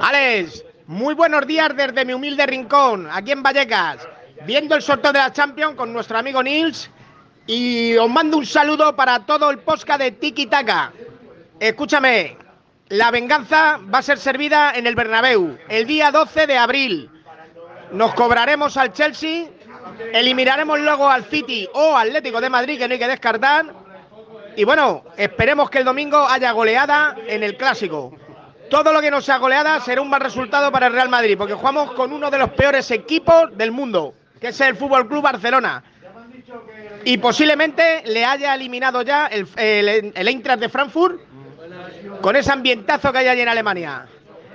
Alex, muy buenos días desde mi humilde rincón, aquí en Vallecas, viendo el sorteo de la Champions con nuestro amigo Nils y os mando un saludo para todo el posca de Tiki Taka. Escúchame, la venganza va a ser servida en el Bernabéu el día 12 de abril. Nos cobraremos al Chelsea, eliminaremos luego al City o Atlético de Madrid, que no hay que descartar. Y bueno, esperemos que el domingo haya goleada en el clásico. Todo lo que no sea goleada será un mal resultado para el Real Madrid, porque jugamos con uno de los peores equipos del mundo, que es el Fútbol Club Barcelona. Y posiblemente le haya eliminado ya el, el, Eintracht de Frankfurt con ese ambientazo que hay allí en Alemania.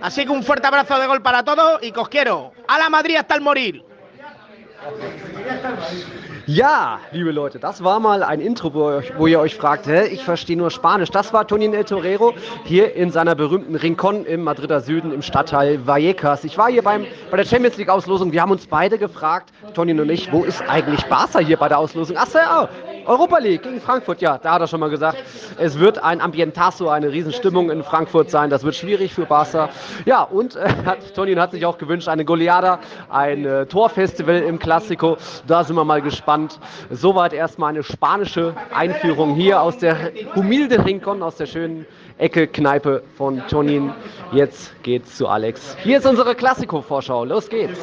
Así que un fuerte abrazo de gol para todos y que os quiero. A la Madrid hasta el morir. Ja, liebe Leute, das war mal ein Intro, wo ihr euch, wo ihr euch fragt, hä, ich verstehe nur Spanisch. Das war Tonin El Torero hier in seiner berühmten Rincon im Madrider Süden im Stadtteil Vallecas. Ich war hier beim, bei der Champions League Auslosung. Wir haben uns beide gefragt, Tonin und ich, wo ist eigentlich Barca hier bei der Auslosung? Ach so, ja, Europa League gegen Frankfurt, ja, da hat er schon mal gesagt, es wird ein Ambientazo, eine Riesenstimmung in Frankfurt sein. Das wird schwierig für Barca. Ja, und äh, hat, Tonin hat sich auch gewünscht, eine Goleada, ein äh, Torfestival im Klassiko. Da sind wir mal gespannt. Soweit erstmal eine spanische Einführung hier aus der humilde Rincon, aus der schönen Ecke Kneipe von Tonin. Jetzt geht's zu Alex. Hier ist unsere Klassiko-Vorschau. Los geht's.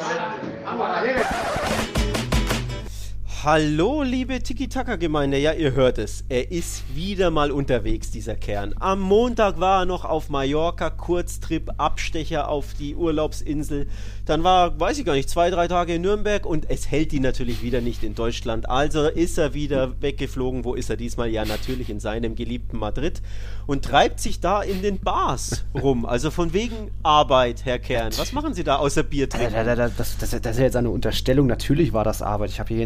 Hallo, liebe Tiki-Taka-Gemeinde. Ja, ihr hört es. Er ist wieder mal unterwegs, dieser Kern. Am Montag war er noch auf Mallorca, Kurztrip, Abstecher auf die Urlaubsinsel. Dann war, weiß ich gar nicht, zwei, drei Tage in Nürnberg und es hält ihn natürlich wieder nicht in Deutschland. Also ist er wieder weggeflogen. Wo ist er diesmal? Ja, natürlich in seinem geliebten Madrid und treibt sich da in den Bars rum. Also von wegen Arbeit, Herr Kern. Was machen Sie da außer Bier trinken? Das, das, das, das ist jetzt eine Unterstellung. Natürlich war das Arbeit. Ich habe hier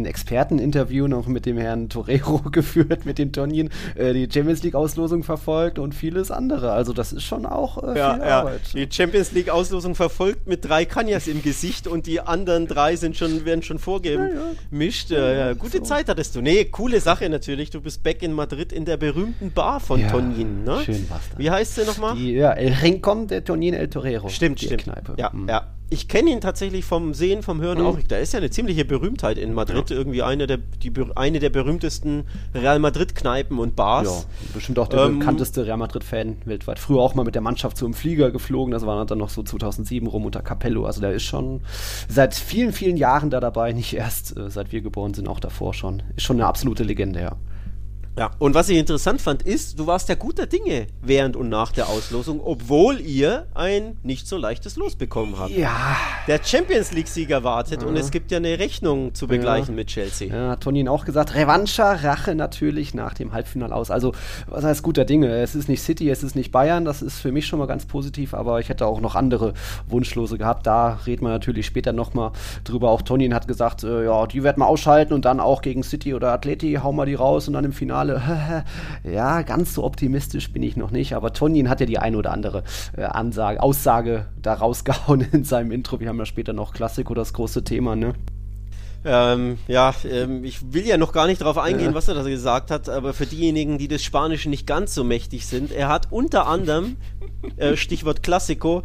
ein Experteninterview noch mit dem Herrn Torero geführt, mit den Tonien, äh, die Champions League-Auslosung verfolgt und vieles andere. Also das ist schon auch äh, ja, viel ja. Arbeit. Die Champions League-Auslosung verfolgt mit drei Kanjas im Gesicht und die anderen drei sind schon, werden schon vorgemischt. Ja, ja. Gute so. Zeit hattest du. Nee, coole Sache natürlich. Du bist back in Madrid in der berühmten Bar von Tonin. Ne? schön war's da. Wie heißt sie nochmal? Ja, El Rincon de Tonin El Torero. Stimmt, die stimmt. Kneipe. Ja, Mhm. ja. Ich kenne ihn tatsächlich vom Sehen, vom Hören Mhm. auch. Da ist ja eine ziemliche Berühmtheit in Madrid. Irgendwie eine der, die, eine der berühmtesten Real Madrid-Kneipen und Bars. Ja, bestimmt auch der Ähm, bekannteste Real Madrid-Fan weltweit. Früher auch mal mit der Mannschaft im Flieger geflogen, das war dann noch so 2007 rum unter Capello. Also der ist schon seit vielen, vielen Jahren da dabei, nicht erst äh, seit wir geboren sind, auch davor schon. Ist schon eine absolute Legende, ja. Ja, und was ich interessant fand, ist, du warst ja guter Dinge während und nach der Auslosung, obwohl ihr ein nicht so leichtes Los bekommen habt. Ja, Der Champions League-Sieger wartet und es gibt ja eine Rechnung zu begleichen Ja. mit Chelsea. Ja, hat Tonin auch gesagt. Revancha, Rache natürlich nach dem Halbfinale aus. Also, was heißt guter Dinge? Es ist nicht City, es ist nicht Bayern. Das ist für mich schon mal ganz positiv, aber ich hätte auch noch andere Wunschlose gehabt. Da reden wir natürlich später nochmal drüber. Auch Tonin hat gesagt, äh, ja, die werden wir ausschalten und dann auch gegen City oder Atleti hauen wir die raus und dann im Finale. ja, ganz so optimistisch bin ich noch nicht, aber Tonin hat ja die eine oder andere äh, Ansage, Aussage da rausgehauen in seinem Intro. Wir haben ja später noch Klassiko, das große Thema, ne? Ähm, ja, ähm, ich will ja noch gar nicht darauf eingehen, Ja. was er da gesagt hat, aber für diejenigen, die des Spanischen nicht ganz so mächtig sind, er hat unter anderem, äh, Stichwort Classico,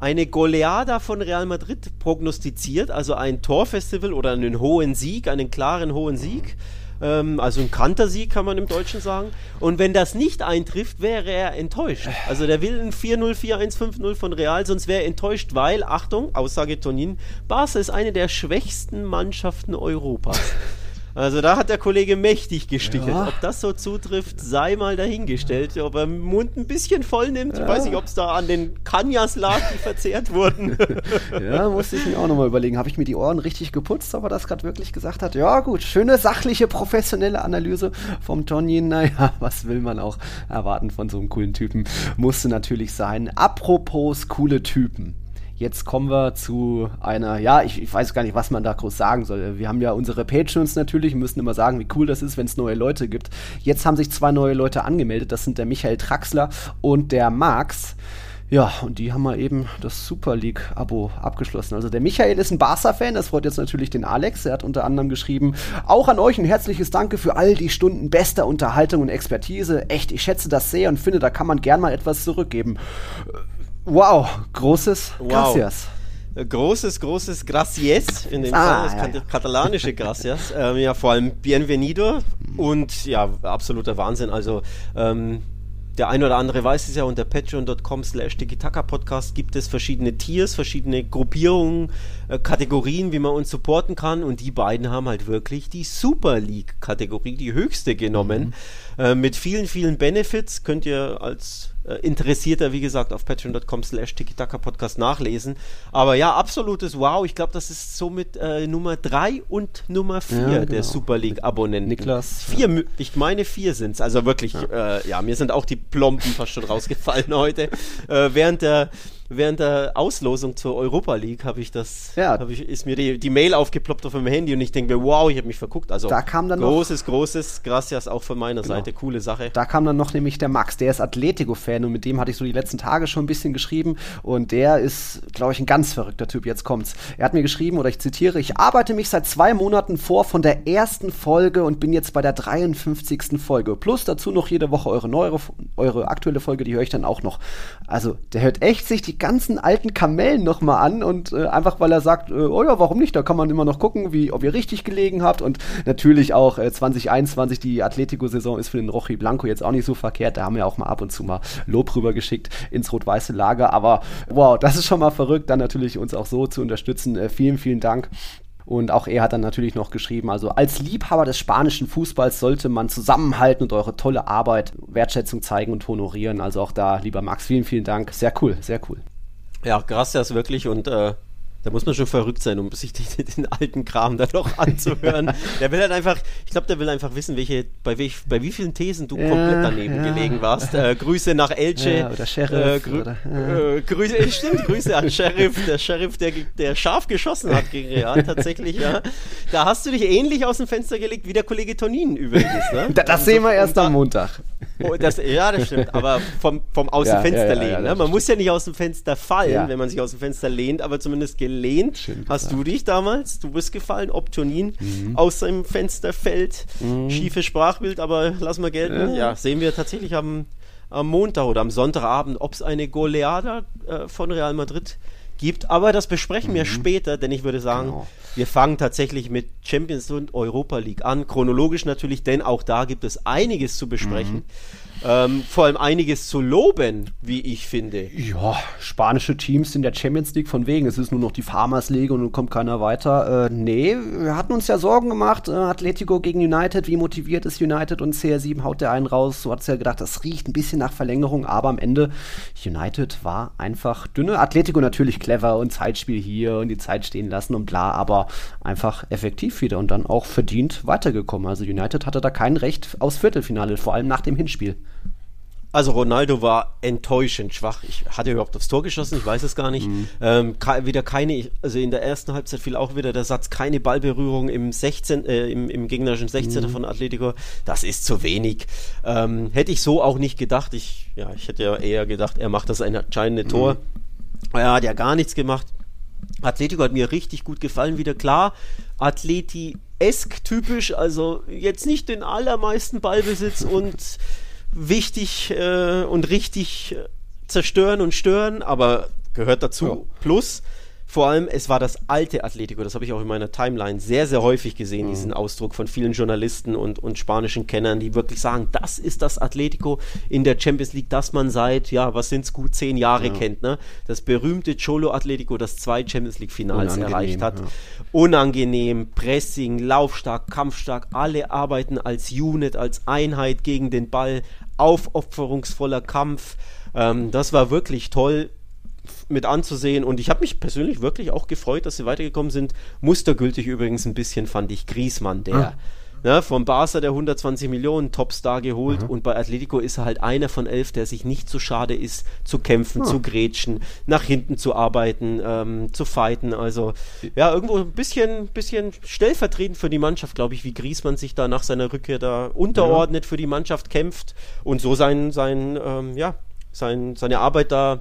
eine Goleada von Real Madrid prognostiziert, also ein Torfestival oder einen hohen Sieg, einen klaren hohen Sieg. Ähm, also ein Kantersieg kann man im Deutschen sagen. Und wenn das nicht eintrifft, wäre er enttäuscht. Also der will ein 4-0, 4-1, 5-0 von Real, sonst wäre er enttäuscht, weil, Achtung, Aussage Tonin, Barca ist eine der schwächsten Mannschaften Europas. Also da hat der Kollege mächtig gestichelt. Ja. Ob das so zutrifft, sei mal dahingestellt. Ob er den Mund ein bisschen voll nimmt, ich weiß nicht, ob es da an den Kanyas lag, die verzehrt wurden. Ja, musste ich mir auch nochmal überlegen. Habe ich mir die Ohren richtig geputzt, ob er das gerade wirklich gesagt hat? Ja, gut, schöne, sachliche, professionelle Analyse vom Tonin. Naja, was will man auch erwarten von so einem coolen Typen? Musste natürlich sein. Apropos coole Typen. Jetzt kommen wir zu einer, ja, ich, ich weiß gar nicht, was man da groß sagen soll. Wir haben ja unsere Patrons natürlich, müssen immer sagen, wie cool das ist, wenn es neue Leute gibt. Jetzt haben sich zwei neue Leute angemeldet. Das sind der Michael Traxler und der Max. Ja, und die haben mal eben das Super League-Abo abgeschlossen. Also der Michael ist ein Barca-Fan, das freut jetzt natürlich den Alex. Er hat unter anderem geschrieben, auch an euch ein herzliches Danke für all die Stunden bester Unterhaltung und Expertise. Echt, ich schätze das sehr und finde, da kann man gern mal etwas zurückgeben. Wow, großes wow. Gracias. Äh, großes, großes Gracias, in dem ah, Fall, das ja. katalanische Gracias. Ähm, ja, vor allem Bienvenido und ja, absoluter Wahnsinn. Also, ähm, der ein oder andere weiß es ja, unter patreon.com slash Podcast gibt es verschiedene Tiers, verschiedene Gruppierungen, äh, Kategorien, wie man uns supporten kann und die beiden haben halt wirklich die Super League-Kategorie, die höchste genommen, mhm. äh, mit vielen, vielen Benefits, könnt ihr als Interessierter, wie gesagt, auf patreon.com slash Podcast nachlesen. Aber ja, absolutes Wow. Ich glaube, das ist somit äh, Nummer 3 und Nummer 4 ja, genau. der Super League-Abonnenten. Niklas. Vier, ja. ich meine vier sind es. Also wirklich, ja. Äh, ja. mir sind auch die Plomben fast schon rausgefallen heute. Äh, während der während der Auslosung zur Europa League habe ich das, ja. Ich, ist mir die, die Mail aufgeploppt auf dem Handy und ich denke mir, wow, ich habe mich verguckt. Also da kam dann großes, noch, großes Gracias auch von meiner genau. Seite, coole Sache. Da kam dann noch nämlich der Max, der ist Atletico-Fan und mit dem hatte ich so die letzten Tage schon ein bisschen geschrieben und der ist, glaube ich, ein ganz verrückter Typ. Jetzt kommt's. Er hat mir geschrieben, oder ich zitiere, ich arbeite mich seit zwei Monaten vor von der ersten Folge und bin jetzt bei der 53. Folge. Plus dazu noch jede Woche eure neue, eure aktuelle Folge, die höre ich dann auch noch. Also, der hört echt sich die ganzen alten Kamellen nochmal an und äh, einfach weil er sagt, äh, oh ja, warum nicht? Da kann man immer noch gucken, wie, ob ihr richtig gelegen habt. Und natürlich auch äh, 2021, die Atletico-Saison ist für den Rochi Blanco jetzt auch nicht so verkehrt. Da haben wir auch mal ab und zu mal Lob rübergeschickt ins rot-weiße Lager. Aber wow, das ist schon mal verrückt, dann natürlich uns auch so zu unterstützen. Äh, vielen, vielen Dank. Und auch er hat dann natürlich noch geschrieben, also als Liebhaber des spanischen Fußballs sollte man zusammenhalten und eure tolle Arbeit, Wertschätzung zeigen und honorieren. Also auch da, lieber Max, vielen, vielen Dank. Sehr cool, sehr cool. Ja, gracias wirklich und äh, da muss man schon verrückt sein, um sich den, den alten Kram da noch anzuhören. der will halt einfach, ich glaube, der will einfach wissen, welche, bei, welch, bei wie vielen Thesen du ja, komplett daneben ja. gelegen warst. Äh, Grüße nach Elche. Ja, oder Sheriff. Äh, grü oder, äh, Grüße, stimmt, Grüße an Sheriff, der Sheriff, der, der scharf geschossen hat gegen Real, tatsächlich, ja. Da hast du dich ähnlich aus dem Fenster gelegt wie der Kollege Tonin übrigens. Ne? das, das sehen wir erst am Montag. Oh, das, ja, das stimmt, aber vom, vom aus dem Fenster lehnen. Ne? Man muss ja nicht aus dem Fenster fallen, wenn man sich aus dem Fenster lehnt, aber zumindest gelehnt. Schön Hast du dich damals, du bist gefallen, ob Tonin mhm. aus seinem Fenster fällt, mhm. schiefes Sprachbild, aber lass mal gelten. Ja, ja sehen wir tatsächlich am, am Montag oder am Sonntagabend, ob es eine Goleada äh, von Real Madrid gibt. Aber das besprechen mhm. wir später, denn ich würde sagen, genau. wir fangen tatsächlich mit Champions und Europa League an. Chronologisch natürlich, denn auch da gibt es einiges zu besprechen. Mhm. Ähm, vor allem einiges zu loben, wie ich finde. Ja, spanische Teams in der Champions League von wegen. Es ist nur noch die Farmers League und nun kommt keiner weiter. Äh, nee, wir hatten uns ja Sorgen gemacht. Äh, Atletico gegen United, wie motiviert ist United und CR7 haut der einen raus. So hat es ja gedacht, das riecht ein bisschen nach Verlängerung, aber am Ende United war einfach dünne. Atletico natürlich clever und Zeitspiel hier und die Zeit stehen lassen und bla, aber einfach effektiv wieder und dann auch verdient weitergekommen. Also United hatte da kein Recht aus Viertelfinale, vor allem nach dem Hinspiel. Also Ronaldo war enttäuschend schwach. Ich hatte überhaupt aufs Tor geschossen, ich weiß es gar nicht. Mhm. Ähm, wieder keine, also in der ersten Halbzeit fiel auch wieder der Satz, keine Ballberührung im 16, äh, im, im, gegnerischen 16er mhm. von Atletico. Das ist zu wenig. Ähm, hätte ich so auch nicht gedacht. Ich, ja, ich hätte ja eher gedacht, er macht das ein entscheidende mhm. Tor. Er hat ja gar nichts gemacht. Atletico hat mir richtig gut gefallen, wieder klar. Atleti-esk typisch, also jetzt nicht den allermeisten Ballbesitz und wichtig äh, und richtig äh, zerstören und stören, aber gehört dazu. Ja. Plus, vor allem, es war das alte Atletico, das habe ich auch in meiner Timeline sehr, sehr häufig gesehen, mhm. diesen Ausdruck von vielen Journalisten und, und spanischen Kennern, die wirklich sagen, das ist das Atletico in der Champions League, das man seit, ja, was sind es, gut zehn Jahre ja. kennt. Ne? Das berühmte Cholo Atletico, das zwei Champions League-Finals erreicht hat. Ja. Unangenehm, Pressing, laufstark, kampfstark, alle arbeiten als Unit, als Einheit gegen den Ball, aufopferungsvoller Kampf. Ähm, das war wirklich toll mit anzusehen und ich habe mich persönlich wirklich auch gefreut, dass sie weitergekommen sind. Mustergültig übrigens ein bisschen fand ich Griesmann, der ah. ne, vom Barca der 120 Millionen Topstar geholt mhm. und bei Atletico ist er halt einer von elf, der sich nicht zu schade ist, zu kämpfen, ah. zu grätschen, nach hinten zu arbeiten, ähm, zu fighten. Also ja, irgendwo ein bisschen, bisschen stellvertretend für die Mannschaft, glaube ich, wie Griesmann sich da nach seiner Rückkehr da unterordnet ja. für die Mannschaft kämpft und so sein, sein ähm, ja, sein, seine Arbeit da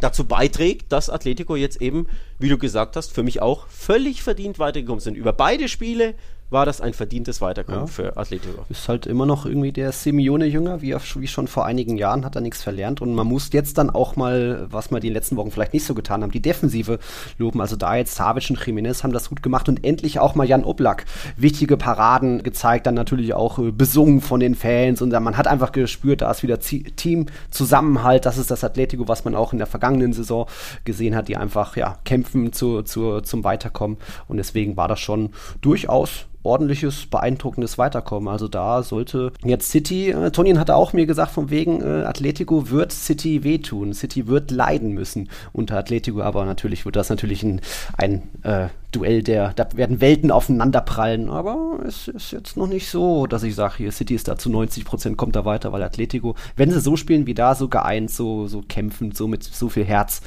dazu beiträgt, dass Atletico jetzt eben, wie du gesagt hast, für mich auch völlig verdient weitergekommen sind. Über beide Spiele war das ein verdientes Weiterkommen ja. für Atletico. Ist halt immer noch irgendwie der Simeone-Jünger, wie, wie schon vor einigen Jahren, hat er nichts verlernt. Und man muss jetzt dann auch mal, was wir die letzten Wochen vielleicht nicht so getan haben, die Defensive loben. Also da jetzt Savic und Jiménez haben das gut gemacht und endlich auch mal Jan Oblak. Wichtige Paraden gezeigt, dann natürlich auch äh, besungen von den Fans. Und man hat einfach gespürt, da ist wieder Team-Zusammenhalt. Das ist das Atletico, was man auch in der vergangenen Saison gesehen hat, die einfach ja, kämpfen zu, zu, zum Weiterkommen. Und deswegen war das schon durchaus ordentliches, beeindruckendes Weiterkommen. Also da sollte jetzt City, äh, Tonin hatte auch mir gesagt, von wegen äh, Atletico wird City wehtun. City wird leiden müssen unter Atletico, aber natürlich wird das natürlich ein, ein äh, Duell, der, da werden Welten aufeinanderprallen, aber es ist jetzt noch nicht so, dass ich sage, hier City ist da zu 90 Prozent, kommt da weiter, weil Atletico, wenn sie so spielen wie da, so geeint, so, so kämpfend, so mit so viel Herz,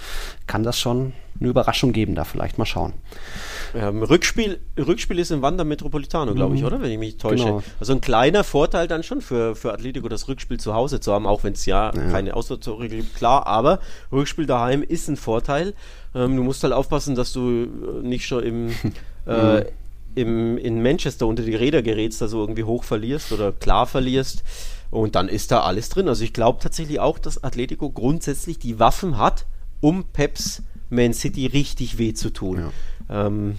kann das schon eine Überraschung geben, da vielleicht mal schauen. Ähm, Rückspiel, Rückspiel ist im Wander Metropolitano, glaube ich, mhm. oder? Wenn ich mich täusche. Genau. Also ein kleiner Vorteil dann schon für, für Atletico, das Rückspiel zu Hause zu haben, auch wenn es ja, ja, keine Auswärtstore gibt, klar, aber Rückspiel daheim ist ein Vorteil. Ähm, du musst halt aufpassen, dass du äh, nicht schon im, äh, mhm. im, in Manchester unter die Räder gerätst, also irgendwie hoch verlierst oder klar verlierst. Und dann ist da alles drin. Also ich glaube tatsächlich auch, dass Atletico grundsätzlich die Waffen hat, um Peps Man City richtig weh zu tun. Ja. Ähm,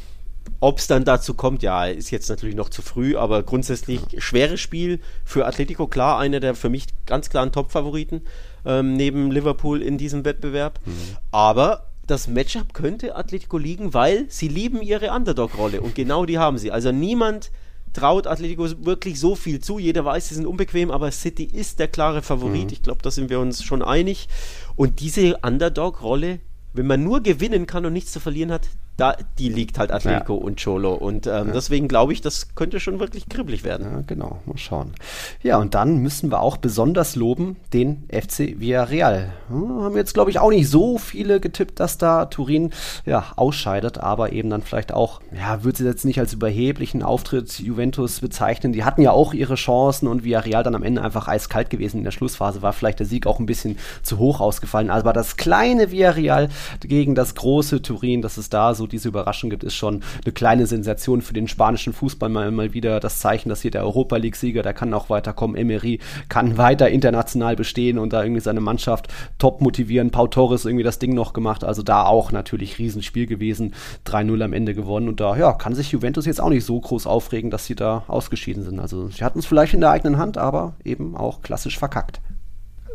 ob es dann dazu kommt, ja, ist jetzt natürlich noch zu früh, aber grundsätzlich ja. schweres Spiel für Atletico, klar, einer der für mich ganz klaren Top-Favoriten ähm, neben Liverpool in diesem Wettbewerb. Mhm. Aber das Matchup könnte Atletico liegen, weil sie lieben ihre Underdog-Rolle und genau die haben sie. Also niemand traut Atletico wirklich so viel zu. Jeder weiß, sie sind unbequem, aber City ist der klare Favorit. Mhm. Ich glaube, da sind wir uns schon einig. Und diese Underdog-Rolle, wenn man nur gewinnen kann und nichts zu verlieren hat, da, die liegt halt Atletico ja. und Cholo. Und ähm, ja. deswegen glaube ich, das könnte schon wirklich kribbelig werden. Ja, genau, mal schauen. Ja, und dann müssen wir auch besonders loben den FC Villarreal. Hm, haben jetzt, glaube ich, auch nicht so viele getippt, dass da Turin ja, ausscheidet, aber eben dann vielleicht auch, ja, würde sie jetzt nicht als überheblichen Auftritt Juventus bezeichnen. Die hatten ja auch ihre Chancen und Villarreal dann am Ende einfach eiskalt gewesen in der Schlussphase. War vielleicht der Sieg auch ein bisschen zu hoch ausgefallen. Aber das kleine Villarreal gegen das große Turin, dass es da so diese Überraschung gibt, ist schon eine kleine Sensation für den spanischen Fußball. Mal, mal wieder das Zeichen, dass hier der Europa League-Sieger, der kann auch weiterkommen. Emery kann weiter international bestehen und da irgendwie seine Mannschaft top motivieren. Pau Torres irgendwie das Ding noch gemacht. Also da auch natürlich Riesenspiel gewesen. 3-0 am Ende gewonnen. Und da ja, kann sich Juventus jetzt auch nicht so groß aufregen, dass sie da ausgeschieden sind. Also sie hatten es vielleicht in der eigenen Hand, aber eben auch klassisch verkackt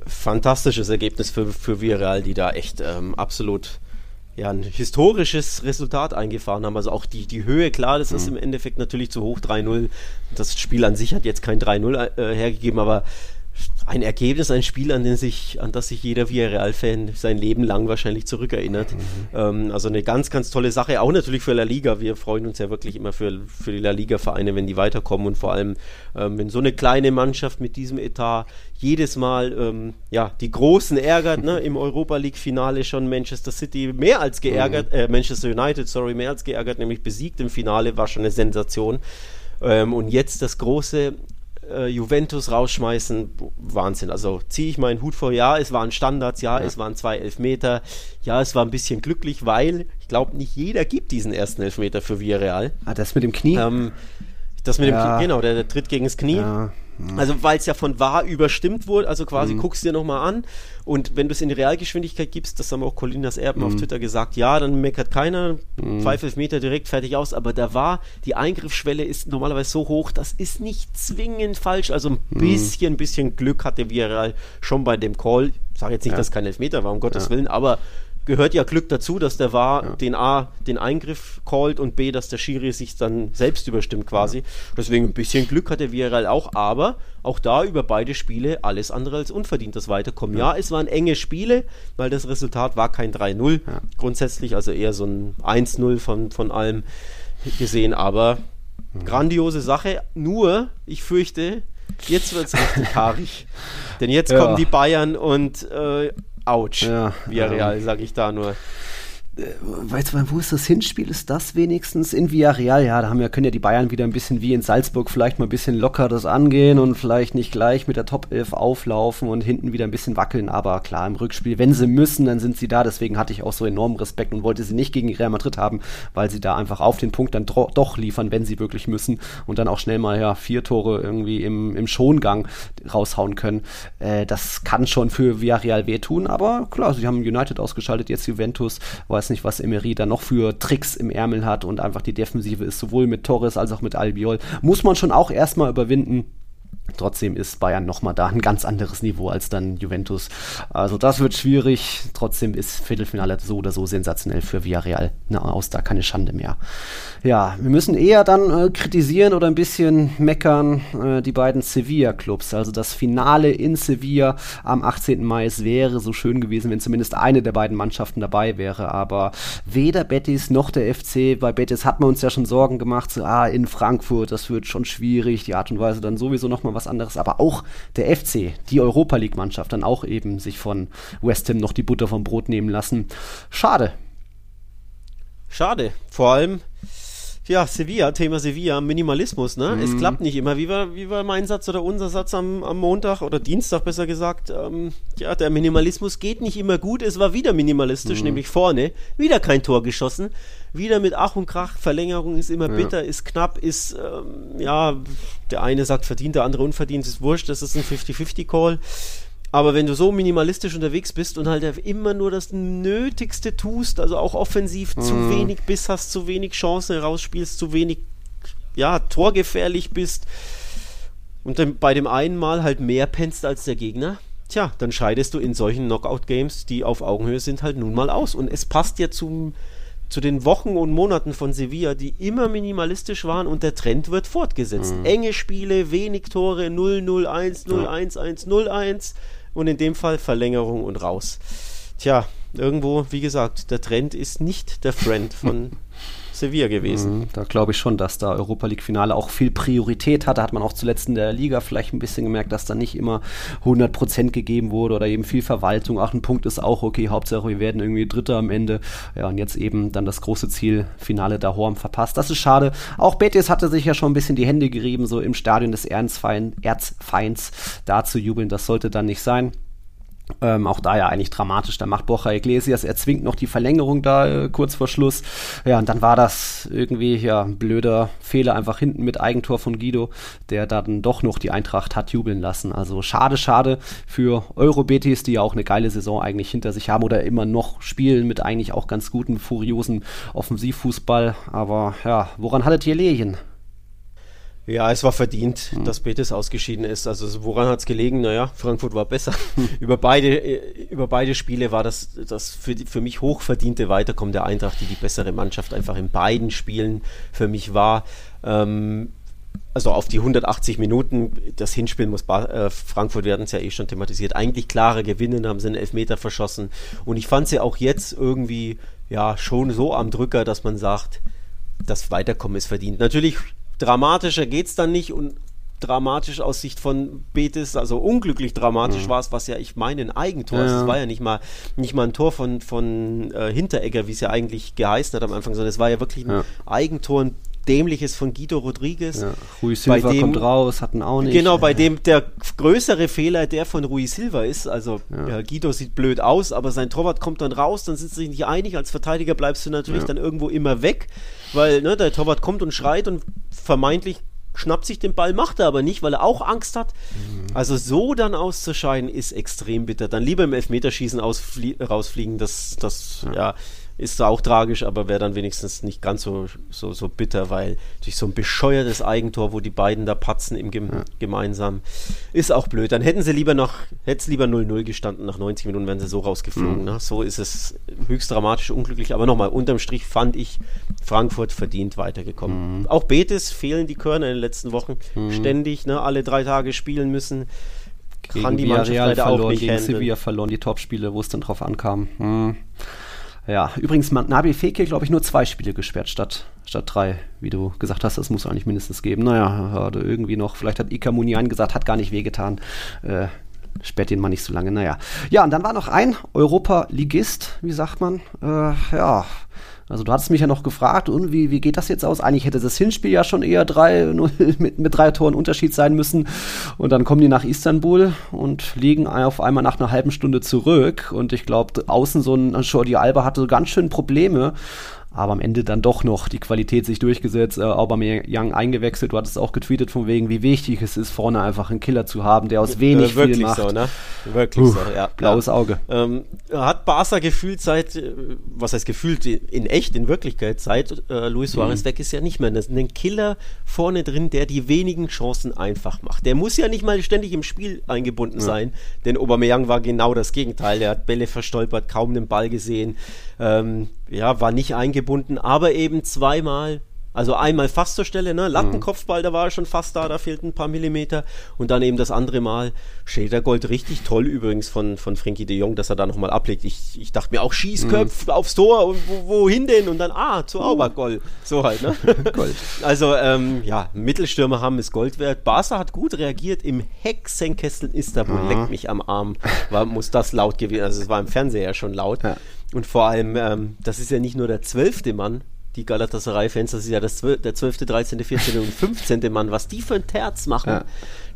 fantastisches Ergebnis für, für Villarreal, die da echt ähm, absolut ja, ein historisches Resultat eingefahren haben. Also auch die, die Höhe, klar, das ist mhm. im Endeffekt natürlich zu hoch, 3-0. Das Spiel an sich hat jetzt kein 3-0 äh, hergegeben, aber ein Ergebnis, ein Spiel, an, den sich, an das sich jeder Villarreal-Fan sein Leben lang wahrscheinlich zurückerinnert. Mhm. Ähm, also eine ganz, ganz tolle Sache, auch natürlich für La Liga. Wir freuen uns ja wirklich immer für, für die La Liga-Vereine, wenn die weiterkommen und vor allem, ähm, wenn so eine kleine Mannschaft mit diesem Etat jedes Mal ähm, ja, die Großen ärgert, ne? im Europa League-Finale schon Manchester City mehr als geärgert, mhm. äh, Manchester United, sorry, mehr als geärgert, nämlich besiegt im Finale, war schon eine Sensation. Ähm, und jetzt das große äh, Juventus rausschmeißen, Wahnsinn. Also ziehe ich meinen Hut vor, ja, es waren Standards, ja, ja, es waren zwei Elfmeter, ja, es war ein bisschen glücklich, weil ich glaube, nicht jeder gibt diesen ersten Elfmeter für Villarreal. Ah, das mit dem Knie? Ähm, das mit ja. dem, genau, der, der tritt gegen das Knie. Ja. Also weil es ja von wahr überstimmt wurde, also quasi mhm. guckst dir nochmal an und wenn du es in die Realgeschwindigkeit gibst, das haben auch Colinas Erben mhm. auf Twitter gesagt, ja, dann meckert keiner, mhm. Pfeife Meter direkt fertig aus, aber da war, die Eingriffsschwelle ist normalerweise so hoch, das ist nicht zwingend falsch, also ein mhm. bisschen, bisschen Glück hatte Villarreal schon bei dem Call, ich sage jetzt nicht, ja. dass kein Elfmeter war, um Gottes ja. Willen, aber gehört ja Glück dazu, dass der war ja. den A den Eingriff callt und B, dass der Schiri sich dann selbst überstimmt quasi. Ja. Deswegen ein bisschen Glück hatte Villarreal auch, aber auch da über beide Spiele alles andere als unverdient das Weiterkommen. Ja, ja es waren enge Spiele, weil das Resultat war kein 3-0 grundsätzlich, also eher so ein 1-0 von, von allem gesehen, aber grandiose Sache. Nur, ich fürchte, jetzt wird es richtig haarig. Denn jetzt kommen die Bayern und äh, Autsch. Ja, Villarreal, ähm, sage ich da nur. Weißt du, wo ist das Hinspiel? Ist das wenigstens in Villarreal? Ja, da haben wir, können ja die Bayern wieder ein bisschen wie in Salzburg vielleicht mal ein bisschen locker das angehen und vielleicht nicht gleich mit der Top 11 auflaufen und hinten wieder ein bisschen wackeln. Aber klar, im Rückspiel, wenn sie müssen, dann sind sie da. Deswegen hatte ich auch so enormen Respekt und wollte sie nicht gegen Real Madrid haben, weil sie da einfach auf den Punkt dann doch liefern, wenn sie wirklich müssen und dann auch schnell mal ja vier Tore irgendwie im, im Schongang raushauen können. Äh, das kann schon für Villarreal wehtun, aber klar, sie haben United ausgeschaltet, jetzt Juventus weiß nicht, was Emery da noch für Tricks im Ärmel hat und einfach die Defensive ist sowohl mit Torres als auch mit Albiol. Muss man schon auch erstmal überwinden. Trotzdem ist Bayern nochmal da ein ganz anderes Niveau als dann Juventus. Also das wird schwierig. Trotzdem ist Viertelfinale so oder so sensationell für Villarreal. Na, aus da keine Schande mehr. Ja, wir müssen eher dann äh, kritisieren oder ein bisschen meckern äh, die beiden Sevilla-Clubs. Also das Finale in Sevilla am 18. Mai. Es wäre so schön gewesen, wenn zumindest eine der beiden Mannschaften dabei wäre. Aber weder Betis noch der FC. Bei Betis hat man uns ja schon Sorgen gemacht. So, ah, in Frankfurt, das wird schon schwierig. Die Art und Weise dann sowieso nochmal was anderes. Aber auch der FC, die Europa League-Mannschaft, dann auch eben sich von West Ham noch die Butter vom Brot nehmen lassen. Schade. Schade. Vor allem ja, Sevilla, Thema Sevilla, Minimalismus, ne? Mhm. Es klappt nicht immer. Wie war, wie war mein Satz oder unser Satz am, am Montag oder Dienstag besser gesagt? Ähm, ja, der Minimalismus geht nicht immer gut. Es war wieder minimalistisch, mhm. nämlich vorne. Wieder kein Tor geschossen. Wieder mit Ach und Krach. Verlängerung ist immer ja. bitter, ist knapp, ist, ähm, ja, der eine sagt verdient, der andere unverdient, ist wurscht. Das ist ein 50-50-Call. Aber wenn du so minimalistisch unterwegs bist und halt immer nur das Nötigste tust, also auch offensiv mhm. zu wenig Biss hast, zu wenig Chancen rausspielst, zu wenig, ja, torgefährlich bist und dann bei dem einen Mal halt mehr pennst als der Gegner, tja, dann scheidest du in solchen Knockout-Games, die auf Augenhöhe sind, halt nun mal aus. Und es passt ja zum, zu den Wochen und Monaten von Sevilla, die immer minimalistisch waren und der Trend wird fortgesetzt. Mhm. Enge Spiele, wenig Tore, 0-0-1, 0-1-1, 0-1 und in dem Fall Verlängerung und raus. Tja, irgendwo, wie gesagt, der Trend ist nicht der Friend von Sevilla gewesen. Mhm, da glaube ich schon, dass da Europa League Finale auch viel Priorität hatte. Hat man auch zuletzt in der Liga vielleicht ein bisschen gemerkt, dass da nicht immer 100% gegeben wurde oder eben viel Verwaltung. Ach, ein Punkt ist auch okay. Hauptsache, wir werden irgendwie Dritter am Ende. Ja, und jetzt eben dann das große Ziel, Finale da Horm verpasst. Das ist schade. Auch Betis hatte sich ja schon ein bisschen die Hände gerieben, so im Stadion des Erzfeinds da zu jubeln. Das sollte dann nicht sein. Ähm, auch da ja eigentlich dramatisch. Da macht Borja Iglesias, er zwingt noch die Verlängerung da äh, kurz vor Schluss. Ja, und dann war das irgendwie ja ein blöder Fehler einfach hinten mit Eigentor von Guido, der dann doch noch die Eintracht hat jubeln lassen. Also schade, schade für Eurobetis, die ja auch eine geile Saison eigentlich hinter sich haben oder immer noch spielen mit eigentlich auch ganz guten, furiosen Offensivfußball. Aber ja, woran hattet ihr Lehchen? Ja, es war verdient, mhm. dass Betis ausgeschieden ist. Also woran hat es gelegen? Naja, Frankfurt war besser. Über, beide, äh, über beide Spiele war das, das für, die, für mich hochverdiente Weiterkommen der Eintracht, die die bessere Mannschaft einfach in beiden Spielen für mich war. Ähm, also auf die 180 Minuten, das Hinspiel muss ba äh, Frankfurt, werden es ja eh schon thematisiert, eigentlich klare Gewinnen, haben sie einen Elfmeter verschossen. Und ich fand sie auch jetzt irgendwie ja schon so am Drücker, dass man sagt, das Weiterkommen ist verdient. Natürlich dramatischer geht es dann nicht und dramatisch aus Sicht von Betis, also unglücklich dramatisch mhm. war es, was ja ich meine, ein Eigentor. Ja. Es war ja nicht mal, nicht mal ein Tor von, von äh, Hinteregger, wie es ja eigentlich geheißen hat am Anfang, sondern es war ja wirklich ein ja. Eigentor, ein dämliches von Guido Rodriguez. Ja, Rui Silva dem, kommt raus, hatten auch nicht. Genau, bei dem der größere Fehler der von Rui Silva ist. Also ja. Ja, Guido sieht blöd aus, aber sein Torwart kommt dann raus, dann sind sie sich nicht einig. Als Verteidiger bleibst du natürlich dann irgendwo immer weg, weil ne, der Torwart kommt und schreit und vermeintlich schnappt sich den Ball, macht er aber nicht, weil er auch Angst hat. Mhm. Also so dann auszuscheiden ist extrem bitter. Dann lieber im Elfmeterschießen rausfliegen, das, das ja. ja ist auch tragisch, aber wäre dann wenigstens nicht ganz so, so, so bitter, weil durch so ein bescheuertes Eigentor, wo die beiden da patzen im Gem ja. gemeinsam, ist auch blöd. Dann hätten sie lieber noch, hätte es lieber 0-0 gestanden, nach 90 Minuten wären sie so rausgeflogen. Mhm. Ne? So ist es höchst dramatisch, unglücklich. Aber nochmal, unterm Strich fand ich Frankfurt verdient weitergekommen. Mhm. Auch Betis fehlen die Körner in den letzten Wochen mhm. ständig, ne? alle drei Tage spielen müssen. Kann die Mannschaft leider verloren, auch nicht gegen handeln. Sevilla verloren, die Topspiele, wo es dann drauf ankam. Mhm. Ja, übrigens, Nabi Fekir, glaube ich, nur zwei Spiele gesperrt statt, statt drei, wie du gesagt hast. Das muss eigentlich mindestens geben. Naja, irgendwie noch, vielleicht hat Ika Munian gesagt, hat gar nicht wehgetan. Äh, sperrt ihn mal nicht so lange. Naja. Ja, und dann war noch ein Europa-Ligist, wie sagt man? Äh, ja. Also du hattest mich ja noch gefragt, und wie, wie geht das jetzt aus? Eigentlich hätte das Hinspiel ja schon eher drei, mit, mit drei Toren Unterschied sein müssen. Und dann kommen die nach Istanbul und liegen auf einmal nach einer halben Stunde zurück. Und ich glaube, außen so ein Jordi Alba hatte ganz schön Probleme aber am Ende dann doch noch die Qualität sich durchgesetzt, äh, Aubameyang eingewechselt. Du hattest auch getweetet von wegen, wie wichtig es ist, vorne einfach einen Killer zu haben, der aus wenig äh, viel macht. So, ne? Wirklich Uff, so, ja. Blaues Auge. Ähm, hat Barca gefühlt seit, äh, was heißt gefühlt, in echt, in Wirklichkeit, seit äh, Luis Suarez mhm. weg ist ja nicht mehr. Das ist ein Killer vorne drin, der die wenigen Chancen einfach macht. Der muss ja nicht mal ständig im Spiel eingebunden ja. sein, denn Aubameyang war genau das Gegenteil. Der hat Bälle verstolpert, kaum den Ball gesehen. Ähm, ja, war nicht eingebunden, aber eben zweimal also einmal fast zur Stelle, ne? Lattenkopfball, da war er schon fast da, da fehlten ein paar Millimeter. Und dann eben das andere Mal Schädergold, richtig toll übrigens von, von Frankie de Jong, dass er da nochmal ablegt. Ich, ich dachte mir auch Schießköpf mhm. aufs Tor und wo, wohin denn? Und dann, ah, zu Aubergold. Uh. So halt, ne? Gold. Also, ähm, ja, Mittelstürmer haben es Gold wert. Barca hat gut reagiert im Hexenkessel Istanbul. Mhm. Leckt mich am Arm. War, muss das laut gewesen. Also, es war im Fernseher ja schon laut. Ja. Und vor allem, ähm, das ist ja nicht nur der zwölfte Mann, die Galatasaray-Fans, das ist ja das 12, der 12., 13., 14. und 15. Mann, was die für ein Terz machen, ja.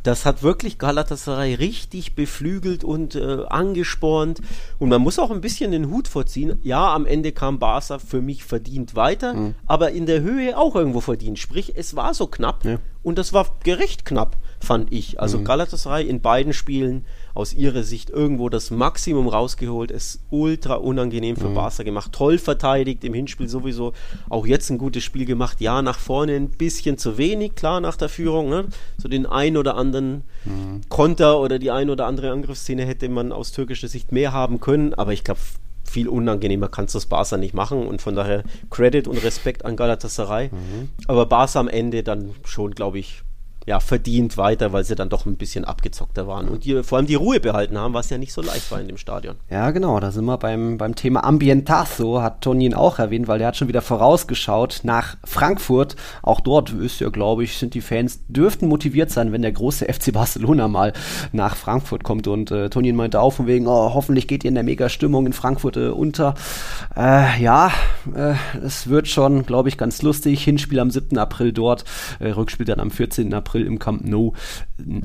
das hat wirklich Galatasaray richtig beflügelt und äh, angespornt. Und man muss auch ein bisschen den Hut vorziehen. Ja, am Ende kam Barca für mich verdient weiter, mhm. aber in der Höhe auch irgendwo verdient. Sprich, es war so knapp ja. und das war gerecht knapp, fand ich. Also mhm. Galatasaray in beiden Spielen aus ihrer Sicht irgendwo das Maximum rausgeholt, es ultra unangenehm für mhm. Barca gemacht, toll verteidigt, im Hinspiel sowieso auch jetzt ein gutes Spiel gemacht, ja, nach vorne ein bisschen zu wenig, klar, nach der Führung, ne? so den ein oder anderen mhm. Konter oder die ein oder andere Angriffsszene hätte man aus türkischer Sicht mehr haben können, aber ich glaube, viel unangenehmer kannst du das Barca nicht machen und von daher Credit und Respekt an Galatasaray. Mhm. Aber Barca am Ende dann schon, glaube ich, ja, verdient weiter, weil sie dann doch ein bisschen abgezockter waren und die, vor allem die Ruhe behalten haben, was ja nicht so leicht war in dem Stadion. Ja, genau, da sind wir beim, beim Thema Ambientazo, hat Tonin auch erwähnt, weil der hat schon wieder vorausgeschaut nach Frankfurt. Auch dort ist ja, glaube ich, sind die Fans, dürften motiviert sein, wenn der große FC Barcelona mal nach Frankfurt kommt. Und äh, Tonin meinte auch von wegen, oh, hoffentlich geht ihr in der Mega-Stimmung in Frankfurt äh, unter. Äh, ja, äh, es wird schon, glaube ich, ganz lustig. Hinspiel am 7. April dort, äh, Rückspiel dann am 14. April April im Camp Nou.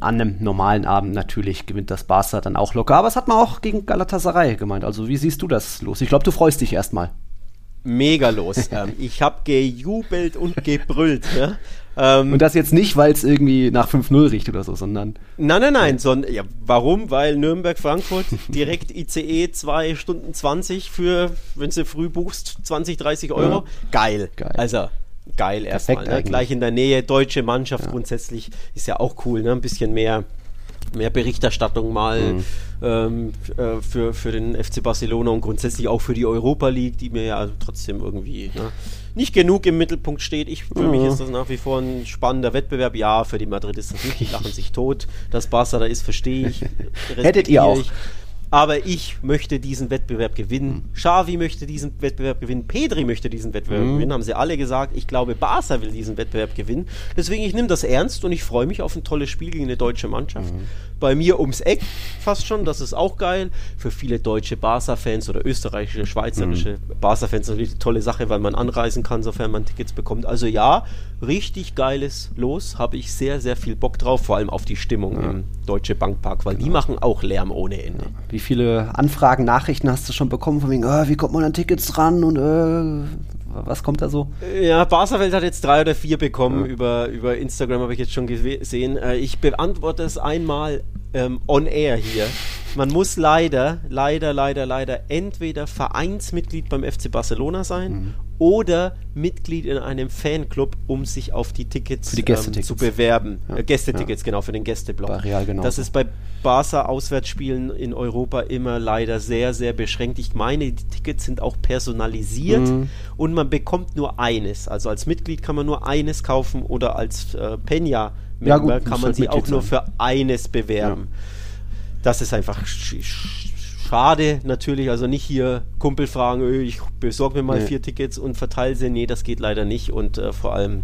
An einem normalen Abend natürlich gewinnt das Barca dann auch locker. Aber es hat man auch gegen Galatasaray gemeint. Also wie siehst du das los? Ich glaube, du freust dich erstmal. Mega los. ähm, ich habe gejubelt und gebrüllt. Ja? Ähm, und das jetzt nicht, weil es irgendwie nach 5-0 riecht oder so, sondern. Nein, nein, nein. Sondern, ja, warum? Weil Nürnberg-Frankfurt direkt ICE 2 Stunden 20 für, wenn du früh buchst, 20, 30 Euro. Ja. Geil. Geil. Also, geil erstmal. Ne? Gleich in der Nähe, deutsche Mannschaft ja. grundsätzlich ist ja auch cool, ne? ein bisschen mehr, mehr Berichterstattung mal mhm. ähm, äh, für, für den FC Barcelona und grundsätzlich auch für die Europa League, die mir ja also trotzdem irgendwie ne? nicht genug im Mittelpunkt steht. Ich, für mhm. mich ist das nach wie vor ein spannender Wettbewerb. Ja, für die Madrid ist das nicht, die lachen sich tot. Dass Barca da ist, verstehe ich. Hättet ihr auch. Ich aber ich möchte diesen Wettbewerb gewinnen. Mhm. Xavi möchte diesen Wettbewerb gewinnen. Pedri möchte diesen Wettbewerb mhm. gewinnen, haben sie alle gesagt. Ich glaube, Barca will diesen Wettbewerb gewinnen. Deswegen, ich nehme das ernst und ich freue mich auf ein tolles Spiel gegen eine deutsche Mannschaft. Mhm. Bei mir ums Eck fast schon, das ist auch geil. Für viele deutsche Barca-Fans oder österreichische, schweizerische mhm. Barca-Fans natürlich eine tolle Sache, weil man anreisen kann, sofern man Tickets bekommt. Also ja, richtig geiles Los, habe ich sehr, sehr viel Bock drauf, vor allem auf die Stimmung ja. im Deutsche Bankpark, weil genau. die machen auch Lärm ohne Ende. Ja. Wie viele Anfragen, Nachrichten hast du schon bekommen von wegen, oh, wie kommt man an Tickets dran und äh, was kommt da so? Ja, Barca-Welt hat jetzt drei oder vier bekommen. Ja. Über, über Instagram habe ich jetzt schon gesehen. Äh, ich beantworte es einmal ähm, on air hier. Man muss leider, leider, leider, leider entweder Vereinsmitglied beim FC Barcelona sein mhm. oder Mitglied in einem Fanclub, um sich auf die Tickets, die ähm, zu bewerben. Ja. Äh, Gästetickets, ja. genau, für den Gästeblock. Genau das ist bei Barca-Auswärtsspielen in Europa immer leider sehr, sehr beschränkt. Ich meine, die Tickets sind auch personalisiert mhm. und man bekommt nur eines. Also als Mitglied kann man nur eines kaufen oder als äh, Penya ja, gut, kann man halt sie auch nur für eines bewerben. Ja. Das ist einfach schade natürlich. Also nicht hier Kumpel fragen, ich besorge mir mal nee. vier Tickets und verteile sie. Nee, das geht leider nicht. Und äh, vor allem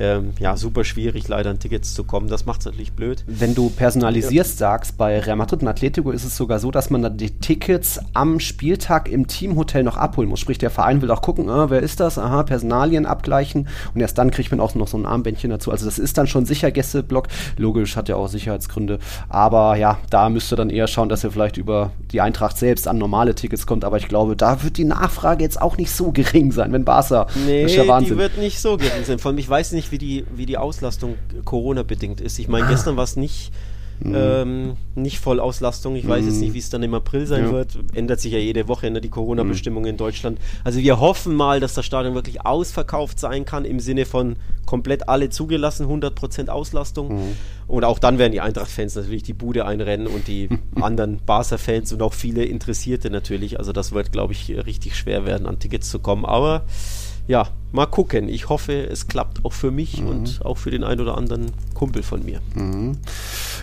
ähm, ja, super schwierig, leider an Tickets zu kommen. Das macht es natürlich blöd. Wenn du personalisierst ja. sagst, bei Real Madrid und Atletico ist es sogar so, dass man dann die Tickets am Spieltag im Teamhotel noch abholen muss. Sprich, der Verein will auch gucken, ah, wer ist das? Aha, Personalien abgleichen und erst dann kriegt man auch noch so ein Armbändchen dazu. Also das ist dann schon sicher Gästeblock. Logisch, hat ja auch Sicherheitsgründe. Aber ja, da müsst ihr dann eher schauen, dass ihr vielleicht über die Eintracht selbst an normale Tickets kommt. Aber ich glaube, da wird die Nachfrage jetzt auch nicht so gering sein, wenn Barca. Nee, ist ja Wahnsinn. die wird nicht so gering sein. Allem, ich weiß nicht, wie die, wie die Auslastung Corona-bedingt ist. Ich meine, gestern war es nicht Mhm. Ähm, nicht Vollauslastung. Ich weiß mhm. jetzt nicht, wie es dann im April sein ja. wird. Ändert sich ja jede Woche, ändert die Corona-Bestimmung mhm. in Deutschland. Also wir hoffen mal, dass das Stadion wirklich ausverkauft sein kann, im Sinne von komplett alle zugelassen, 100% Auslastung. Mhm. Und auch dann werden die Eintracht-Fans natürlich die Bude einrennen und die anderen Barca-Fans und auch viele Interessierte natürlich. Also das wird, glaube ich, richtig schwer werden, an Tickets zu kommen. Aber ja, mal gucken. Ich hoffe, es klappt auch für mich mhm. und auch für den ein oder anderen Kumpel von mir. Mhm.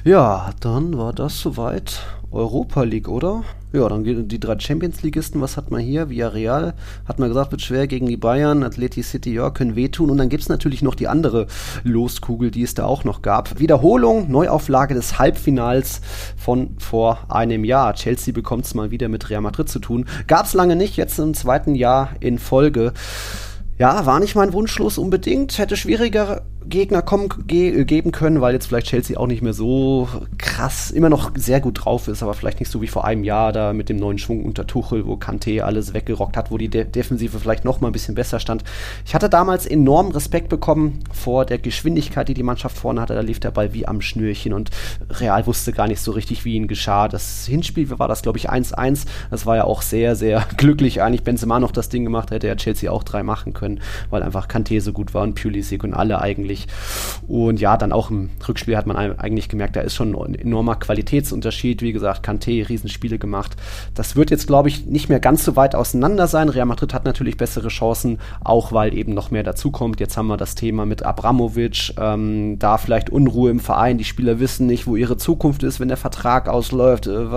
Ja, dann war das soweit Europa League, oder? Ja, dann geht die drei Champions Ligisten. Was hat man hier? Villarreal hat man gesagt, wird schwer gegen die Bayern. Atleti City, ja, können wehtun. Und dann gibt es natürlich noch die andere Loskugel, die es da auch noch gab. Wiederholung, Neuauflage des Halbfinals von vor einem Jahr. Chelsea bekommt es mal wieder mit Real Madrid zu tun. Gab es lange nicht, jetzt im zweiten Jahr in Folge. Ja, war nicht mein Wunschlos unbedingt. Hätte schwieriger Gegner kommen, ge geben können, weil jetzt vielleicht Chelsea auch nicht mehr so krass, immer noch sehr gut drauf ist, aber vielleicht nicht so wie vor einem Jahr da mit dem neuen Schwung unter Tuchel, wo Kante alles weggerockt hat, wo die De Defensive vielleicht noch mal ein bisschen besser stand. Ich hatte damals enormen Respekt bekommen vor der Geschwindigkeit, die die Mannschaft vorne hatte. Da lief der Ball wie am Schnürchen und Real wusste gar nicht so richtig, wie ihn geschah. Das Hinspiel war das, glaube ich, 1-1. Das war ja auch sehr, sehr glücklich. Eigentlich Benzema noch das Ding gemacht, hätte ja Chelsea auch drei machen können, weil einfach Kante so gut war und Pulisic und alle eigentlich eigentlich. Und ja, dann auch im Rückspiel hat man eigentlich gemerkt, da ist schon ein enormer Qualitätsunterschied. Wie gesagt, Kanté, Riesenspiele gemacht. Das wird jetzt, glaube ich, nicht mehr ganz so weit auseinander sein. Real Madrid hat natürlich bessere Chancen, auch weil eben noch mehr dazukommt. Jetzt haben wir das Thema mit Abramovic, ähm, da vielleicht Unruhe im Verein. Die Spieler wissen nicht, wo ihre Zukunft ist, wenn der Vertrag ausläuft. Äh,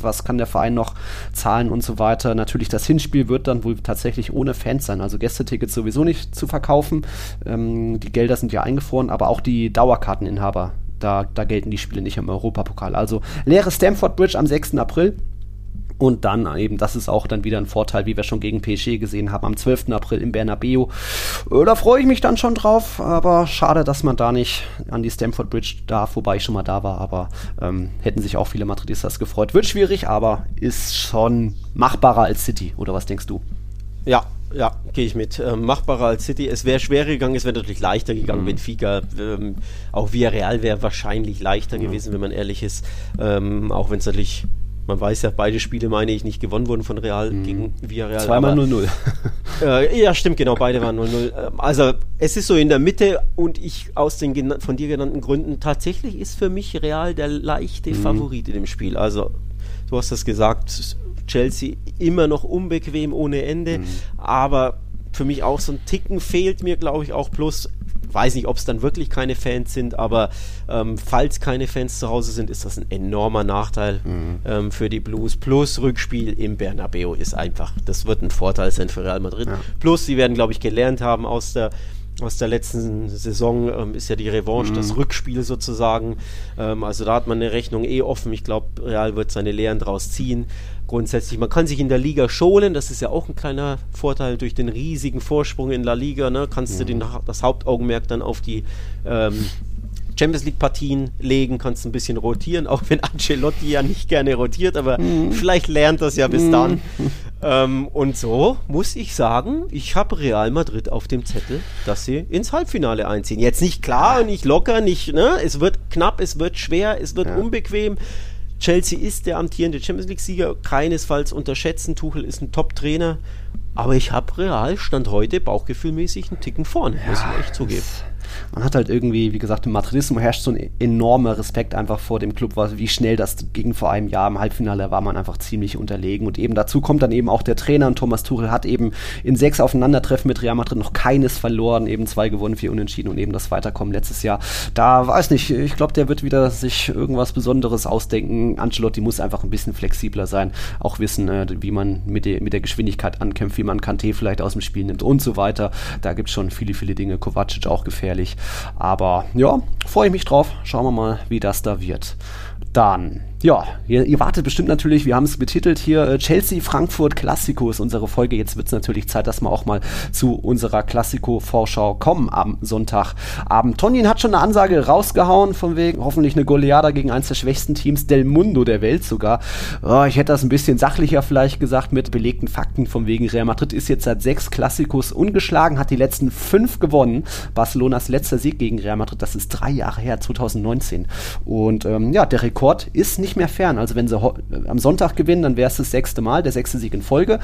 was kann der Verein noch zahlen und so weiter. Natürlich, das Hinspiel wird dann wohl tatsächlich ohne Fans sein. Also Gästetickets sowieso nicht zu verkaufen. Ähm, die Gelder sind ja eingefroren, aber auch die Dauerkarteninhaber, da, da gelten die Spiele nicht im Europapokal. Also leere Stamford Bridge am 6. April. Und dann eben, das ist auch dann wieder ein Vorteil, wie wir schon gegen PSG gesehen haben, am 12. April im Bernabeu. Äh, da freue ich mich dann schon drauf, aber schade, dass man da nicht an die Stamford Bridge darf, wobei ich schon mal da war, aber ähm, hätten sich auch viele Madridistas gefreut. Wird schwierig, aber ist schon machbarer als City, oder was denkst du? Ja, ja, gehe ich mit. Ähm, machbarer als City. Es wäre schwerer gegangen, es wäre natürlich leichter gegangen. Mhm. Benfica, ähm, auch Villarreal wäre wahrscheinlich leichter mhm. gewesen, wenn man ehrlich ist. Ähm, auch wenn es natürlich, man weiß ja, beide Spiele, meine ich, nicht gewonnen wurden von Real mhm. gegen Villarreal. Zweimal 0-0. Äh, ja, stimmt, genau, beide waren 0-0. Ähm, also, es ist so in der Mitte und ich aus den von dir genannten Gründen, tatsächlich ist für mich Real der leichte mhm. Favorit in dem Spiel. Also, du hast das gesagt, Chelsea immer noch unbequem ohne Ende, mhm. aber für mich auch so ein Ticken fehlt mir, glaube ich, auch plus weiß nicht, ob es dann wirklich keine Fans sind, aber ähm, falls keine Fans zu Hause sind, ist das ein enormer Nachteil mhm. ähm, für die Blues. Plus Rückspiel im Bernabeu ist einfach, das wird ein Vorteil sein für Real Madrid. Ja. Plus, sie werden, glaube ich, gelernt haben aus der aus der letzten Saison ähm, ist ja die Revanche, mhm. das Rückspiel sozusagen. Ähm, also da hat man eine Rechnung eh offen. Ich glaube, Real wird seine Lehren draus ziehen. Grundsätzlich, man kann sich in der Liga schonen, das ist ja auch ein kleiner Vorteil durch den riesigen Vorsprung in La Liga. Ne? Kannst mhm. du den, das Hauptaugenmerk dann auf die ähm, Champions League Partien legen, kannst ein bisschen rotieren, auch wenn Ancelotti ja nicht gerne rotiert, aber mhm. vielleicht lernt das ja bis mhm. dann. Ähm, und so muss ich sagen, ich habe Real Madrid auf dem Zettel, dass sie ins Halbfinale einziehen. Jetzt nicht klar, nicht locker, nicht, ne? Es wird knapp, es wird schwer, es wird ja. unbequem. Chelsea ist der amtierende Champions League-Sieger, keinesfalls unterschätzen. Tuchel ist ein Top-Trainer. Aber ich habe Real Stand heute bauchgefühlmäßig einen Ticken vorne, ja, muss ich echt zugeben man hat halt irgendwie, wie gesagt, im Madridismo herrscht so ein enormer Respekt einfach vor dem Club, wie schnell das ging vor einem Jahr. Im Halbfinale war man einfach ziemlich unterlegen. Und eben dazu kommt dann eben auch der Trainer und Thomas Tuchel hat eben in sechs Aufeinandertreffen mit Real Madrid noch keines verloren, eben zwei gewonnen, vier unentschieden und eben das Weiterkommen letztes Jahr. Da weiß nicht, ich glaube, der wird wieder sich irgendwas Besonderes ausdenken. Ancelotti muss einfach ein bisschen flexibler sein, auch wissen, äh, wie man mit, de, mit der Geschwindigkeit ankämpft, wie man Kanté vielleicht aus dem Spiel nimmt und so weiter. Da gibt es schon viele, viele Dinge. Kovacic auch gefährlich gefährlich. Aber ja, freue ich mich drauf. Schauen wir mal, wie das da wird. Dann ja, ihr, ihr, wartet bestimmt natürlich, wir haben es betitelt hier, äh, Chelsea-Frankfurt Klassiko ist unsere Folge. Jetzt wird es natürlich Zeit, dass wir auch mal zu unserer Klassiko-Vorschau kommen am Sonntagabend. Tonin hat schon eine Ansage rausgehauen, von wegen hoffentlich eine Goleada gegen eines der schwächsten Teams Del Mundo der Welt sogar. Oh, ich hätte das ein bisschen sachlicher vielleicht gesagt mit belegten Fakten, von wegen Real Madrid ist jetzt seit sechs Klassikos ungeschlagen, hat die letzten fünf gewonnen. Barcelonas letzter Sieg gegen Real Madrid, das ist drei Jahre her, 2019. Und ähm, ja, der Rekord ist nicht mehr fern. Also wenn sie am Sonntag gewinnen, dann wäre es das sechste Mal, der sechste Sieg in Folge.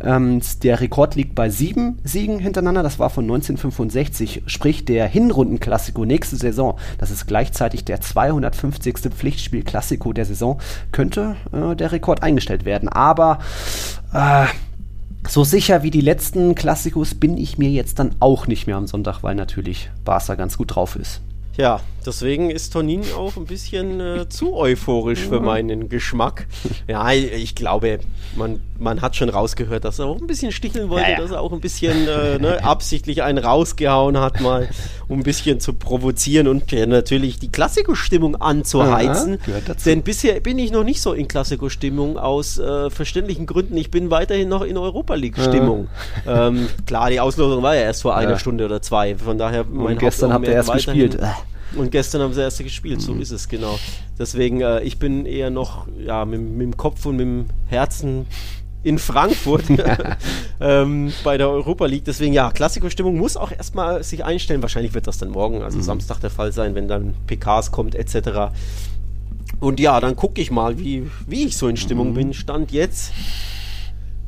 Ähm, der Rekord liegt bei sieben Siegen hintereinander. Das war von 1965. Sprich, der Hinrundenklassiko nächste Saison, das ist gleichzeitig der 250. Pflichtspiel-Klassiko der Saison, könnte äh, der Rekord eingestellt werden. Aber äh, so sicher wie die letzten Klassikos bin ich mir jetzt dann auch nicht mehr am Sonntag, weil natürlich Barca ganz gut drauf ist. Ja, deswegen ist Tonin auch ein bisschen äh, zu euphorisch für meinen Geschmack. Ja, ich glaube, man, man hat schon rausgehört, dass er auch ein bisschen sticheln wollte, ja, ja. dass er auch ein bisschen äh, ne, absichtlich einen rausgehauen hat, mal um ein bisschen zu provozieren und ja, natürlich die Klassiko-Stimmung anzuheizen. Denn bisher bin ich noch nicht so in Klassiko-Stimmung aus äh, verständlichen Gründen. Ich bin weiterhin noch in Europa League-Stimmung. Ähm, klar, die Auslosung war ja erst vor einer Stunde oder zwei. Von daher, mein und gestern habt ihr erst gespielt. Und gestern haben sie erste gespielt, so mhm. ist es genau. Deswegen, äh, ich bin eher noch ja, mit, mit, dem Kopf und mit dem Herzen in Frankfurt ähm, bei der Europa League. Deswegen, ja, Klassikerstimmung muss auch erstmal sich einstellen. Wahrscheinlich wird das dann morgen, also mhm. Samstag der Fall sein, wenn dann PKs kommt etc. Und ja, dann gucke ich mal, wie, wie ich so in Stimmung mhm. bin. Stand jetzt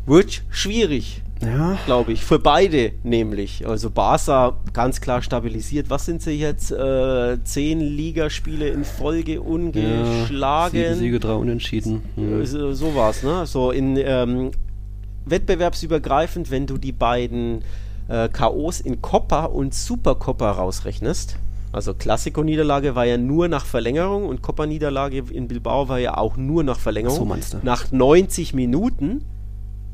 wird schwierig. Ja. Glaube ich. Für beide nämlich. Also Barca ganz klar stabilisiert. Was sind sie jetzt? Äh, zehn Ligaspiele in Folge ungeschlagen. Ja, Siege, drei Unentschieden. Mhm. So, so war es, ne? So in ähm, wettbewerbsübergreifend, wenn du die beiden äh, K.O.s in Copa und Supercopa rausrechnest. Also Klassiko-Niederlage war ja nur nach Verlängerung und Copa-Niederlage in Bilbao war ja auch nur nach Verlängerung. So meinst du. Nach 90 Minuten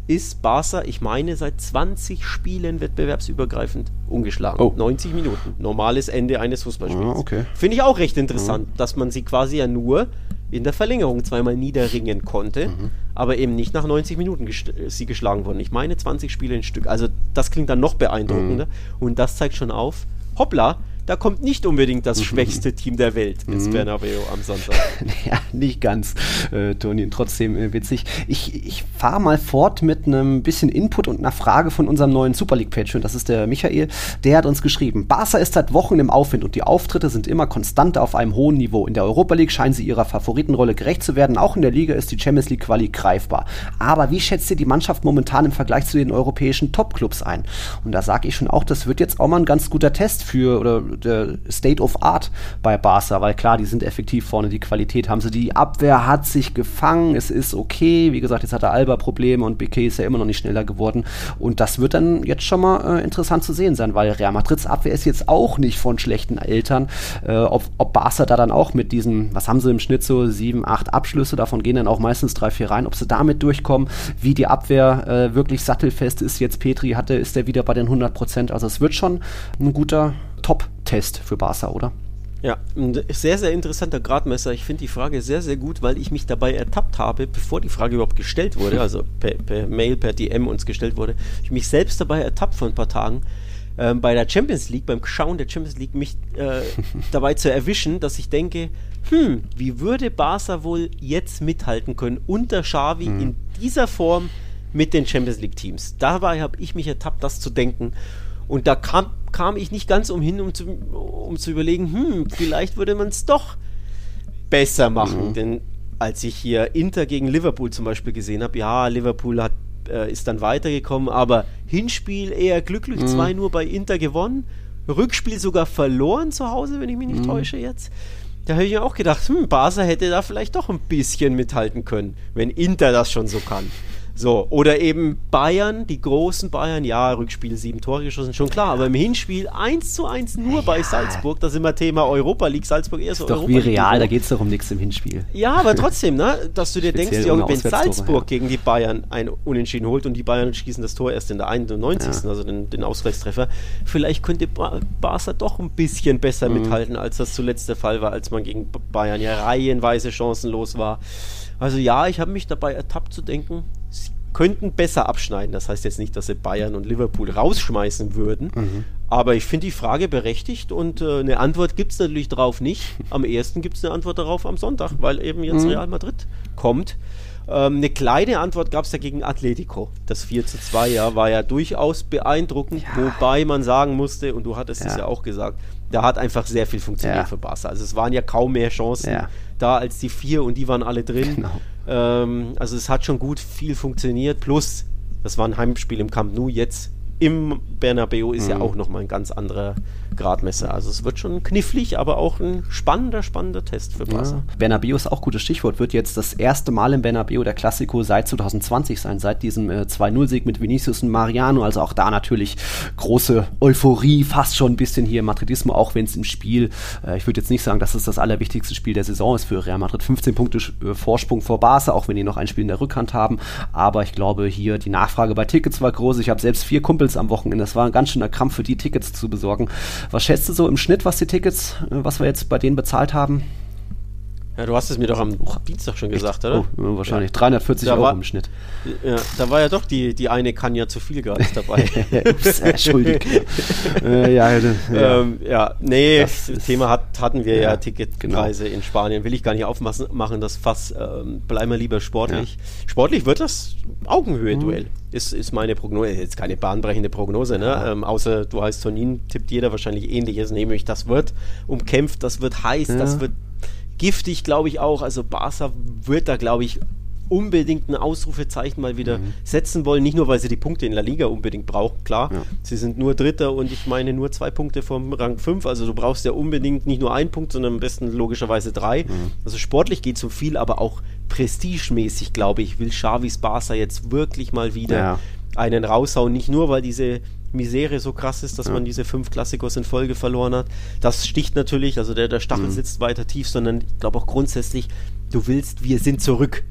ist Barca, ich meine, seit 20 Spielen wettbewerbsübergreifend ungeschlagen. Oh. 90 Minuten. Normales Ende eines Fußballspiels. Ah, okay. Finde ich auch recht interessant, ah. dass man sie quasi ja nur in der Verlängerung zweimal niederringen konnte, mhm. aber eben nicht nach 90 Minuten gest sie geschlagen wurden. Ich meine 20 Spiele in Stück. Also das klingt dann noch beeindruckender. Mhm. Und das zeigt schon auf, hoppla, da kommt nicht unbedingt das mhm. schwächste Team der Welt ins mhm. Bernabeu am Sonntag. ja, nicht ganz, äh, Toni, trotzdem äh, witzig. Ich, ich fahre mal fort mit einem bisschen Input und einer Frage von unserem neuen Super League-Patron, das ist der Michael. Der hat uns geschrieben, Barca ist seit Wochen im Aufwind und die Auftritte sind immer konstant auf einem hohen Niveau. In der Europa League scheinen sie ihrer Favoritenrolle gerecht zu werden. Auch in der Liga ist die Champions League Quali greifbar. Aber wie schätzt ihr die Mannschaft momentan im Vergleich zu den europäischen Top-Clubs ein? Und da sage ich schon auch, das wird jetzt auch mal ein ganz guter Test für, oder der State of Art bei Barca, weil klar, die sind effektiv vorne, die Qualität haben sie, die Abwehr hat sich gefangen, es ist okay, wie gesagt, jetzt hat er Alba Probleme und BK ist ja immer noch nicht schneller geworden. Und das wird dann jetzt schon mal äh, interessant zu sehen sein, weil Real Madrids Abwehr ist jetzt auch nicht von schlechten Eltern, äh, ob, ob Barca da dann auch mit diesen, was haben sie im Schnitt so, sieben, acht Abschlüsse, davon gehen dann auch meistens drei, vier rein, ob sie damit durchkommen, wie die Abwehr äh, wirklich sattelfest ist, jetzt Petri hatte, ist er wieder bei den 100 Prozent, also es wird schon ein guter Top-Test für Barca, oder? Ja, ein sehr, sehr interessanter Gradmesser. Ich finde die Frage sehr, sehr gut, weil ich mich dabei ertappt habe, bevor die Frage überhaupt gestellt wurde, also per, per Mail, per DM uns gestellt wurde, ich mich selbst dabei ertappt vor ein paar Tagen, ähm, bei der Champions League, beim Schauen der Champions League, mich äh, dabei zu erwischen, dass ich denke, hm, wie würde Barca wohl jetzt mithalten können unter Xavi mhm. in dieser Form mit den Champions League Teams? Dabei habe ich mich ertappt, das zu denken. Und da kam, kam ich nicht ganz umhin, um zu, um zu überlegen, hm, vielleicht würde man es doch besser machen. Mhm. Denn als ich hier Inter gegen Liverpool zum Beispiel gesehen habe, ja, Liverpool hat, äh, ist dann weitergekommen, aber Hinspiel eher glücklich, mhm. zwei nur bei Inter gewonnen, Rückspiel sogar verloren zu Hause, wenn ich mich nicht mhm. täusche jetzt. Da habe ich mir auch gedacht, hm, Barca hätte da vielleicht doch ein bisschen mithalten können, wenn Inter das schon so kann. So, oder eben Bayern, die großen Bayern, ja, Rückspiel sieben Tore geschossen, schon klar, aber im Hinspiel 1 zu 1 nur bei Salzburg, da sind wir Thema Europa League, Salzburg eher so Ist doch wie real, da geht es doch um nichts im Hinspiel. Ja, aber trotzdem, ne, dass du dir Speziell denkst, ja, wenn Salzburg ja. gegen die Bayern ein Unentschieden holt und die Bayern schießen das Tor erst in der 91. also den, den Ausgleichstreffer, vielleicht könnte ba Barca doch ein bisschen besser Mhm. mithalten, als das zuletzt der Fall war, als man gegen Bayern ja reihenweise chancenlos war. Also ja, ich habe mich dabei ertappt zu denken, sie könnten besser abschneiden. Das heißt jetzt nicht, dass sie Bayern und Liverpool rausschmeißen würden. Mhm. Aber ich finde die Frage berechtigt und äh, eine Antwort gibt es natürlich darauf nicht. Am ehesten gibt es eine Antwort darauf am Sonntag, weil eben Mhm. jetzt Real Madrid kommt. Ähm, eine kleine Antwort gab es ja gegen Atletico. Das 4 zu 2 ja, war ja durchaus beeindruckend, wobei man sagen musste, und du hattest es Ja. ja auch gesagt, da hat einfach sehr viel funktioniert Ja. für Barca. Also es waren ja kaum mehr Chancen Ja. da als die vier und die waren alle drin. Genau. Ähm, also es hat schon gut viel funktioniert. Plus, das war ein Heimspiel im Camp Nou. Jetzt im Bernabeu ist Mhm. ja auch nochmal ein ganz anderer Gradmesser. Also es wird schon knifflig, aber auch ein spannender, spannender Test für Barca. Ja. Bernabeu ist auch gutes Stichwort. Wird jetzt das erste Mal im Bernabeu der Klassiko seit 2020 sein, seit diesem äh, 2-0-Sieg mit Vinicius und Mariano. Also auch da natürlich große Euphorie, fast schon ein bisschen hier Madridismo, auch wenn es im Spiel, äh, ich würde jetzt nicht sagen, dass es das allerwichtigste Spiel der Saison ist für Real Madrid. 15 Punkte äh, Vorsprung vor Barca, auch wenn die noch ein Spiel in der Rückhand haben. Aber ich glaube, hier die Nachfrage bei Tickets war groß. Ich habe selbst vier Kumpels am Wochenende. Das war ein ganz schöner Krampf für die Tickets zu besorgen. Was schätzt du so im Schnitt, was die Tickets, äh, was wir jetzt bei denen bezahlt haben? Ja, du hast es mir doch am Dienstag schon gesagt, oder? Oh, ja, wahrscheinlich 340 Da Euro war- im Schnitt. Ja, da war ja doch die, die eine kann ja zu viel gratis dabei. Ups, Entschuldigung. äh, ja, ja, ja. Ähm, ja, nee, Das Thema hat, hatten wir ja, Ja, genau. Ticketpreise in Spanien. Will ich gar nicht aufmachen, machen, das Fass. Ähm, bleiben wir lieber sportlich. Sportlich wird das Augenhöhe-Duell. Mhm. Ist, ist meine Prognose. Jetzt keine bahnbrechende Prognose, ne? Ähm, außer du heißt Tonin, tippt jeder wahrscheinlich ähnliches, nämlich das wird umkämpft, das wird heiß, das Ja. wird giftig, glaube ich auch. Also Barca wird da, glaube ich, unbedingt ein Ausrufezeichen mal wieder setzen wollen. Nicht nur, weil sie die Punkte in La Liga unbedingt brauchen, klar. Ja. Sie sind nur Dritter und ich meine nur zwei Punkte vom Rang 5. Also du brauchst ja unbedingt nicht nur einen Punkt, sondern am besten logischerweise drei. Also sportlich geht es um viel, aber auch prestigemäßig, glaube ich, will Xavis Barca jetzt wirklich mal wieder Ja. Einen raushauen. Nicht nur, weil diese Misere so krass ist, dass man diese fünf Klassikos in Folge verloren hat. Das sticht natürlich, also der, der Stachel sitzt weiter tief, sondern ich glaube auch grundsätzlich, du willst, wir sind zurück.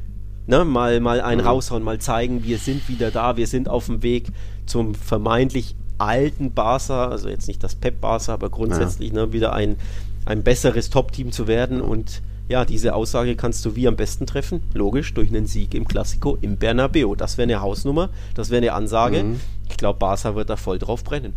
Ne? Mal, mal einen raushauen, mal zeigen, wir sind wieder da, wir sind auf dem Weg zum vermeintlich alten Barca, also jetzt nicht das Pep Barca, aber grundsätzlich ne, wieder ein, ein besseres Top-Team zu werden und ja, diese Aussage kannst du wie am besten treffen? Logisch, durch einen Sieg im Klassiko im Bernabeu. Das wäre eine Hausnummer, das wäre eine Ansage. Ich glaube, Barca wird da voll drauf brennen.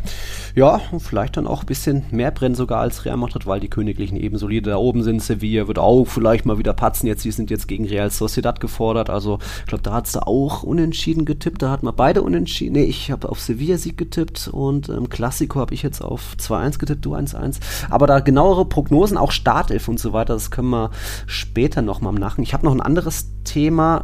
Ja, und vielleicht dann auch ein bisschen mehr brennen sogar als Real Madrid, weil die Königlichen eben solide da oben sind. Sevilla wird auch vielleicht mal wieder patzen. Jetzt, die sind jetzt gegen Real Sociedad gefordert. Also, ich glaube, da hat sie auch unentschieden getippt. Da hat man beide unentschieden. Nee, ich habe auf Sevilla-Sieg getippt und im Klassiko habe ich jetzt auf 2-1 getippt, du 1-1. Aber da genauere Prognosen, auch Startelf und so weiter, das können wir später nochmal im Nachen. Ich habe noch ein anderes Thema.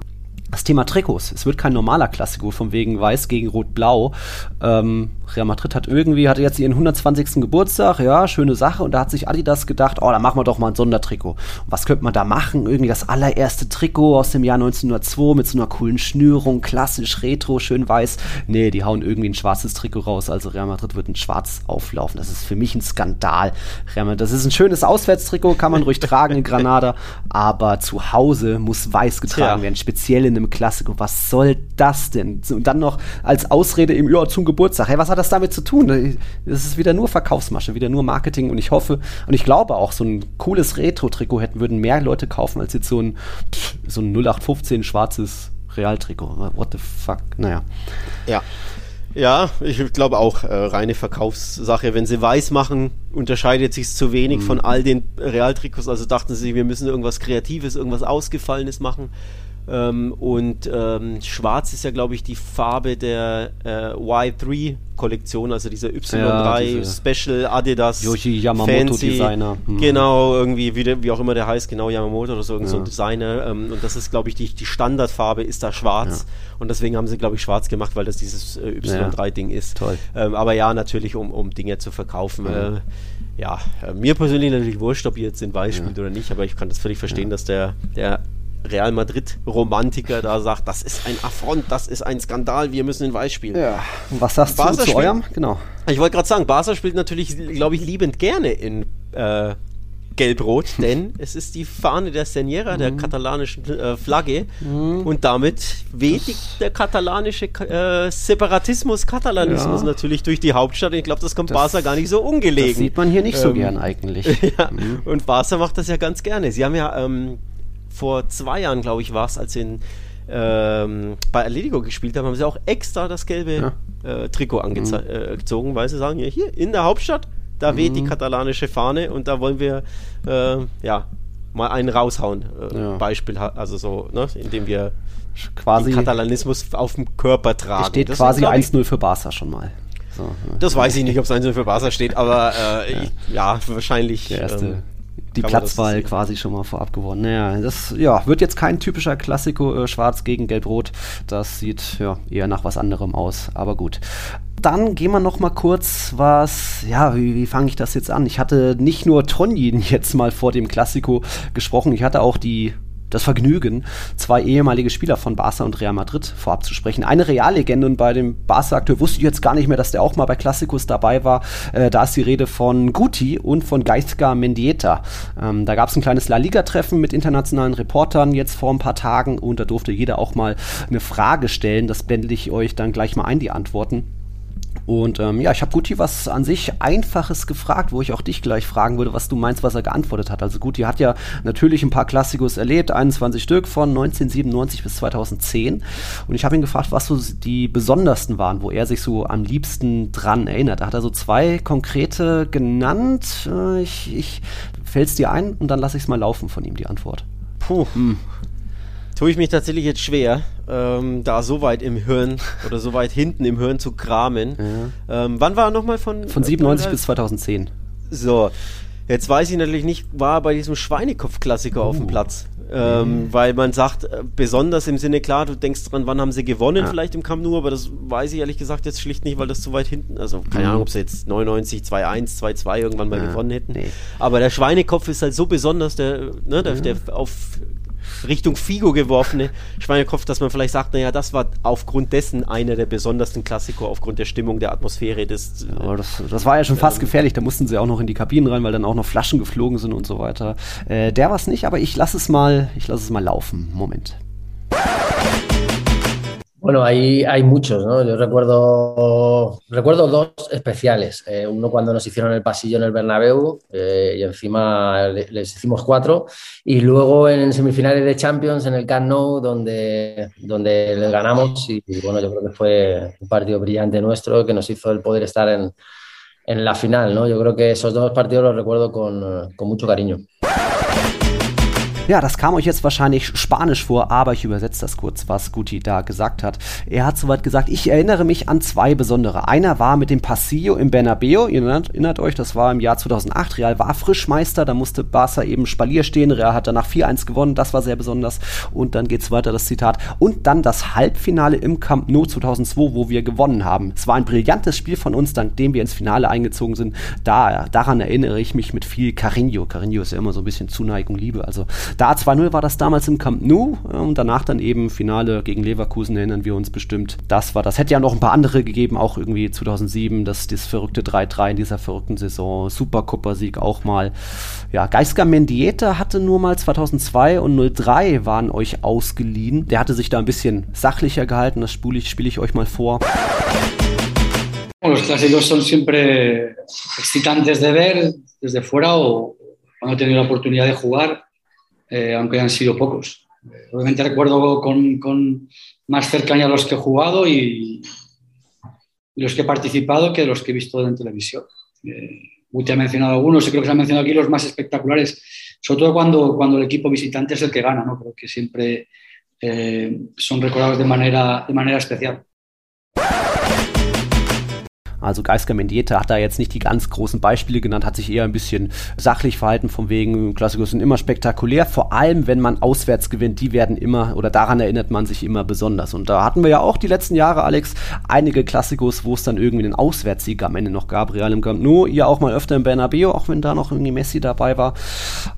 Das Thema Trikots. Es wird kein normaler Klassiko von wegen Weiß gegen Rot-Blau. Ähm, Real Madrid hat irgendwie, hatte jetzt ihren 120. Geburtstag, ja, schöne Sache. Und da hat sich Adidas gedacht, oh, da machen wir doch mal ein Sondertrikot. Und was könnte man da machen? Irgendwie das allererste Trikot aus dem Jahr 1902 mit so einer coolen Schnürung, klassisch retro, schön weiß. Nee, die hauen irgendwie ein schwarzes Trikot raus. Also Real Madrid wird in schwarz auflaufen. Das ist für mich ein Skandal. Real Madrid, das ist ein schönes Auswärtstrikot, kann man ruhig tragen in Granada. Aber zu Hause muss weiß getragen Tja. werden, speziell in einem Klassiko. Was soll das denn? Und dann noch als Ausrede im ja, zum Geburtstag. Hey, was hat das damit zu tun? Das ist wieder nur Verkaufsmasche, wieder nur Marketing. Und ich hoffe und ich glaube auch, so ein cooles Retro-Trikot hätten, würden mehr Leute kaufen, als jetzt so ein, pff, so ein 0815 schwarzes Real-Trikot. What the fuck? Naja. Ja. Ja, ich glaube auch, äh, reine Verkaufssache. Wenn sie weiß machen, unterscheidet sich zu wenig Mhm. von all den Realtrikots. Also dachten sie, wir müssen irgendwas Kreatives, irgendwas Ausgefallenes machen. Ähm, und ähm, schwarz ist ja, glaube ich, die Farbe der äh, Y3-Kollektion, also dieser Y3 Ja, diese Special Adidas. Yoshi Yamamoto Designer. Hm. Genau, irgendwie, wie, wie auch immer der heißt, genau Yamamoto oder so, irgend so ein Ja. Designer. Ähm, und das ist, glaube ich, die, die Standardfarbe ist da schwarz. Und deswegen haben sie, glaube ich, schwarz gemacht, weil das dieses äh, Y3-Ding ist. Toll. Ähm, aber ja, natürlich, um, um Dinge zu verkaufen. Äh, ja, äh, mir persönlich natürlich wurscht, ob ihr jetzt in Weiß spielt oder nicht, aber ich kann das völlig verstehen, dass der, der Real Madrid-Romantiker da sagt, das ist ein Affront, das ist ein Skandal, wir müssen in Weiß spielen. Ja, was sagst Barca du zu eurem? Genau. Ich wollte gerade sagen, Barca spielt natürlich, glaube ich, liebend gerne in äh, Gelb-Rot, denn es ist die Fahne der Seniera, der mhm. katalanischen äh, Flagge. Mhm. Und damit weht der katalanische äh, Separatismus, Katalanismus ja. natürlich durch die Hauptstadt. Und ich glaube, das kommt das, Barca gar nicht so ungelegen. Das sieht man hier nicht ähm, so gern eigentlich. ja. mhm. Und Barca macht das ja ganz gerne. Sie haben ja ähm, vor zwei Jahren, glaube ich, war es, als sie in, ähm, bei Atletico gespielt haben, haben sie auch extra das gelbe ja. äh, Trikot angezogen, mhm. äh, weil sie sagen, ja, hier in der Hauptstadt da weht die mhm. katalanische Fahne und da wollen wir äh, ja mal einen raushauen. Äh, ja. Beispiel, also so, ne, indem wir quasi den Katalanismus auf dem Körper tragen. Steht das quasi 1-0 für Barca schon mal. So, das weiß ich nicht, ob es 1-0 für Barca steht, aber äh, ja. Ich, ja. wahrscheinlich. Der erste. Ähm, die Platzwahl quasi schon mal vorab gewonnen. Naja, das ja, wird jetzt kein typischer Klassiko äh, Schwarz gegen Gelb-Rot. Das sieht ja eher nach was anderem aus. Aber gut dann gehen wir noch mal kurz was, ja, wie, wie fange ich das jetzt an? Ich hatte nicht nur Tonjin jetzt mal vor dem Klassiko gesprochen, ich hatte auch die das Vergnügen, zwei ehemalige Spieler von Barca und Real Madrid vorab zu sprechen. Eine Reallegende und bei dem Barca-Akteur wusste ich jetzt gar nicht mehr, dass der auch mal bei Classicus dabei war. Äh, da ist die Rede von Guti und von Gaizka Mendieta. Ähm, da gab es ein kleines La Liga-Treffen mit internationalen Reportern jetzt vor ein paar Tagen und da durfte jeder auch mal eine Frage stellen. Das blende ich euch dann gleich mal ein, die Antworten. Und ähm, ja, ich habe Guti was an sich Einfaches gefragt, wo ich auch dich gleich fragen würde, was du meinst, was er geantwortet hat. Also Guti hat ja natürlich ein paar Klassikos erlebt, 21 Stück von 1997 bis 2010. Und ich habe ihn gefragt, was so die besondersten waren, wo er sich so am liebsten dran erinnert. Da hat er so zwei konkrete genannt. Äh, ich, ich fäll's dir ein und dann lasse ich es mal laufen von ihm, die Antwort. Puh. Hm tue ich mich tatsächlich jetzt schwer, ähm, da so weit im Hirn oder so weit hinten im Hirn zu kramen. Ja. Ähm, wann war er nochmal von? Von 97 äh, bis 2010. So, jetzt weiß ich natürlich nicht, war er bei diesem Schweinekopf-Klassiker uh. auf dem uh. Platz. Ähm, mhm. Weil man sagt, äh, besonders im Sinne, klar, du denkst dran, wann haben sie gewonnen, ja. vielleicht im Camp Nou, aber das weiß ich ehrlich gesagt jetzt schlicht nicht, weil das zu weit hinten, also keine mhm. Ahnung, ob sie jetzt 99, 2-1, 2-2 irgendwann mal ja. gewonnen hätten. Nee. Aber der Schweinekopf ist halt so besonders, der, ne, der, der auf Richtung Figo geworfene Schweinekopf, dass man vielleicht sagt, naja, das war aufgrund dessen einer der besondersten Klassiker, aufgrund der Stimmung, der Atmosphäre des. Ja, aber das, das war ja schon fast ähm, gefährlich, da mussten sie auch noch in die Kabinen rein, weil dann auch noch Flaschen geflogen sind und so weiter. Äh, der war es nicht, aber ich lasse es mal, ich lasse es mal laufen. Moment. Bueno, hay, hay muchos, ¿no? Yo recuerdo, recuerdo dos especiales. Eh, uno cuando nos hicieron el pasillo en el Bernabéu eh, y encima les hicimos cuatro. Y luego en semifinales de Champions en el Camp donde, donde les ganamos. Y, bueno, yo creo que fue un partido brillante nuestro que nos hizo el poder estar en, en la final, ¿no? Yo creo que esos dos partidos los recuerdo con, con mucho cariño. Ja, das kam euch jetzt wahrscheinlich spanisch vor, aber ich übersetze das kurz, was Guti da gesagt hat. Er hat soweit gesagt, ich erinnere mich an zwei besondere. Einer war mit dem Pasillo im Bernabeu, ihr erinnert, erinnert euch, das war im Jahr 2008. Real war Frischmeister, da musste Barca eben Spalier stehen. Real hat danach 4-1 gewonnen, das war sehr besonders. Und dann geht's weiter, das Zitat. Und dann das Halbfinale im Camp Nou 2002, wo wir gewonnen haben. Es war ein brillantes Spiel von uns, dank dem wir ins Finale eingezogen sind. Da, daran erinnere ich mich mit viel Carinho. Carinho ist ja immer so ein bisschen Zuneigung, Liebe. Also da 2-0 war das damals im Camp Nou und danach dann eben Finale gegen Leverkusen, erinnern wir uns bestimmt. Das war das. Hätte ja noch ein paar andere gegeben, auch irgendwie 2007, das, das verrückte 3-3 in dieser verrückten Saison. Supercup-Sieg auch mal. Ja, Geisker Mendieta hatte nur mal 2002 und 03 waren euch ausgeliehen. Der hatte sich da ein bisschen sachlicher gehalten, das spiele ich, spiel ich euch mal vor. Los clásicos son siempre excitantes de ver desde fuera o cuando he tenido la oportunidad de jugar. Eh, aunque han sido pocos. obviamente recuerdo con, con, más cercanía los que he jugado y, los que he participado que los que he visto en televisión. Eh, ha mencionado algunos y creo que se han mencionado aquí los más espectaculares, sobre todo cuando, cuando el equipo visitante es el que gana, ¿no? creo que siempre eh, son recordados de manera, de manera especial. Also Geisker Mendieta hat da jetzt nicht die ganz großen Beispiele genannt, hat sich eher ein bisschen sachlich verhalten, von wegen Klassikos sind immer spektakulär, vor allem wenn man auswärts gewinnt, die werden immer oder daran erinnert man sich immer besonders. Und da hatten wir ja auch die letzten Jahre, Alex, einige Klassikos, wo es dann irgendwie einen Auswärtssieg am Ende noch gab, Real im Camp Nou, ihr auch mal öfter im Bernabeu, auch wenn da noch irgendwie Messi dabei war.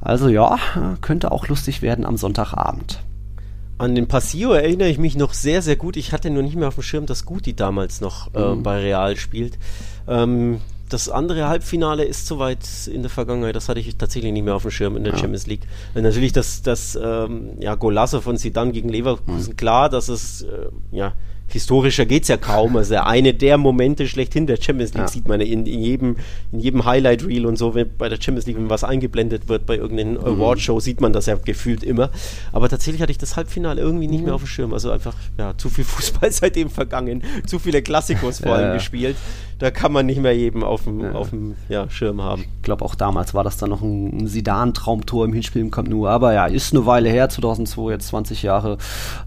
Also ja, könnte auch lustig werden am Sonntagabend. An den Passio erinnere ich mich noch sehr, sehr gut. Ich hatte nur nicht mehr auf dem Schirm, dass Guti damals noch äh, mhm. bei Real spielt. Ähm, das andere Halbfinale ist soweit in der Vergangenheit, das hatte ich tatsächlich nicht mehr auf dem Schirm in der ja. Champions League. Natürlich das, das ähm, ja, Golasso von Zidane gegen Leverkusen, mhm. klar, dass es äh, ja historischer geht es ja kaum. Also eine der Momente schlechthin der Champions League ja. sieht man in, in, jedem, in jedem Highlight-Reel und so, wenn bei der Champions League, wenn was eingeblendet wird bei irgendeiner mhm. Award-Show, sieht man das ja gefühlt immer. Aber tatsächlich hatte ich das Halbfinale irgendwie nicht mhm. mehr auf dem Schirm. Also einfach, ja, zu viel Fußball seitdem vergangen, zu viele Klassikos vor allem ja. gespielt da kann man nicht mehr jedem auf dem, ja. Auf dem ja, Schirm haben. Ich glaube, auch damals war das dann noch ein, Sidan-Traumtor im Hinspiel im Camp Nou. Aber ja, ist eine Weile her, 2002, jetzt 20 Jahre.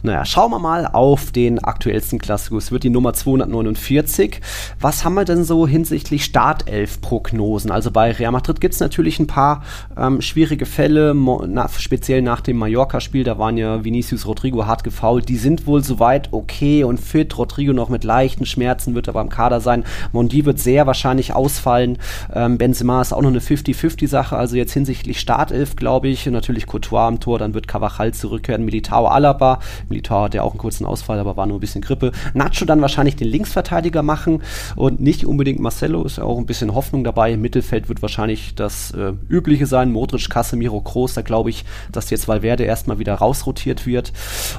Naja, schauen wir mal auf den aktuellsten Klassiker. Es wird die Nummer 249. Was haben wir denn so hinsichtlich Startelf-Prognosen? Also bei Real Madrid gibt es natürlich ein paar ähm, schwierige Fälle, na, speziell nach dem Mallorca-Spiel. Da waren ja Vinicius Rodrigo hart gefault. Die sind wohl soweit okay und fit. Rodrigo noch mit leichten Schmerzen wird aber im Kader sein. Mondi wird sehr wahrscheinlich ausfallen. Ähm, Benzema ist auch noch eine 50-50-Sache, also jetzt hinsichtlich Startelf, glaube ich. Natürlich Courtois am Tor, dann wird Cavachal zurückkehren, Militao Alaba. Militao hat ja auch einen kurzen Ausfall, aber war nur ein bisschen Grippe. Nacho dann wahrscheinlich den Linksverteidiger machen und nicht unbedingt Marcelo, ist ja auch ein bisschen Hoffnung dabei. Im Mittelfeld wird wahrscheinlich das äh, Übliche sein. Modric, Casemiro, Kroos, da glaube ich, dass jetzt Valverde erstmal wieder rausrotiert wird.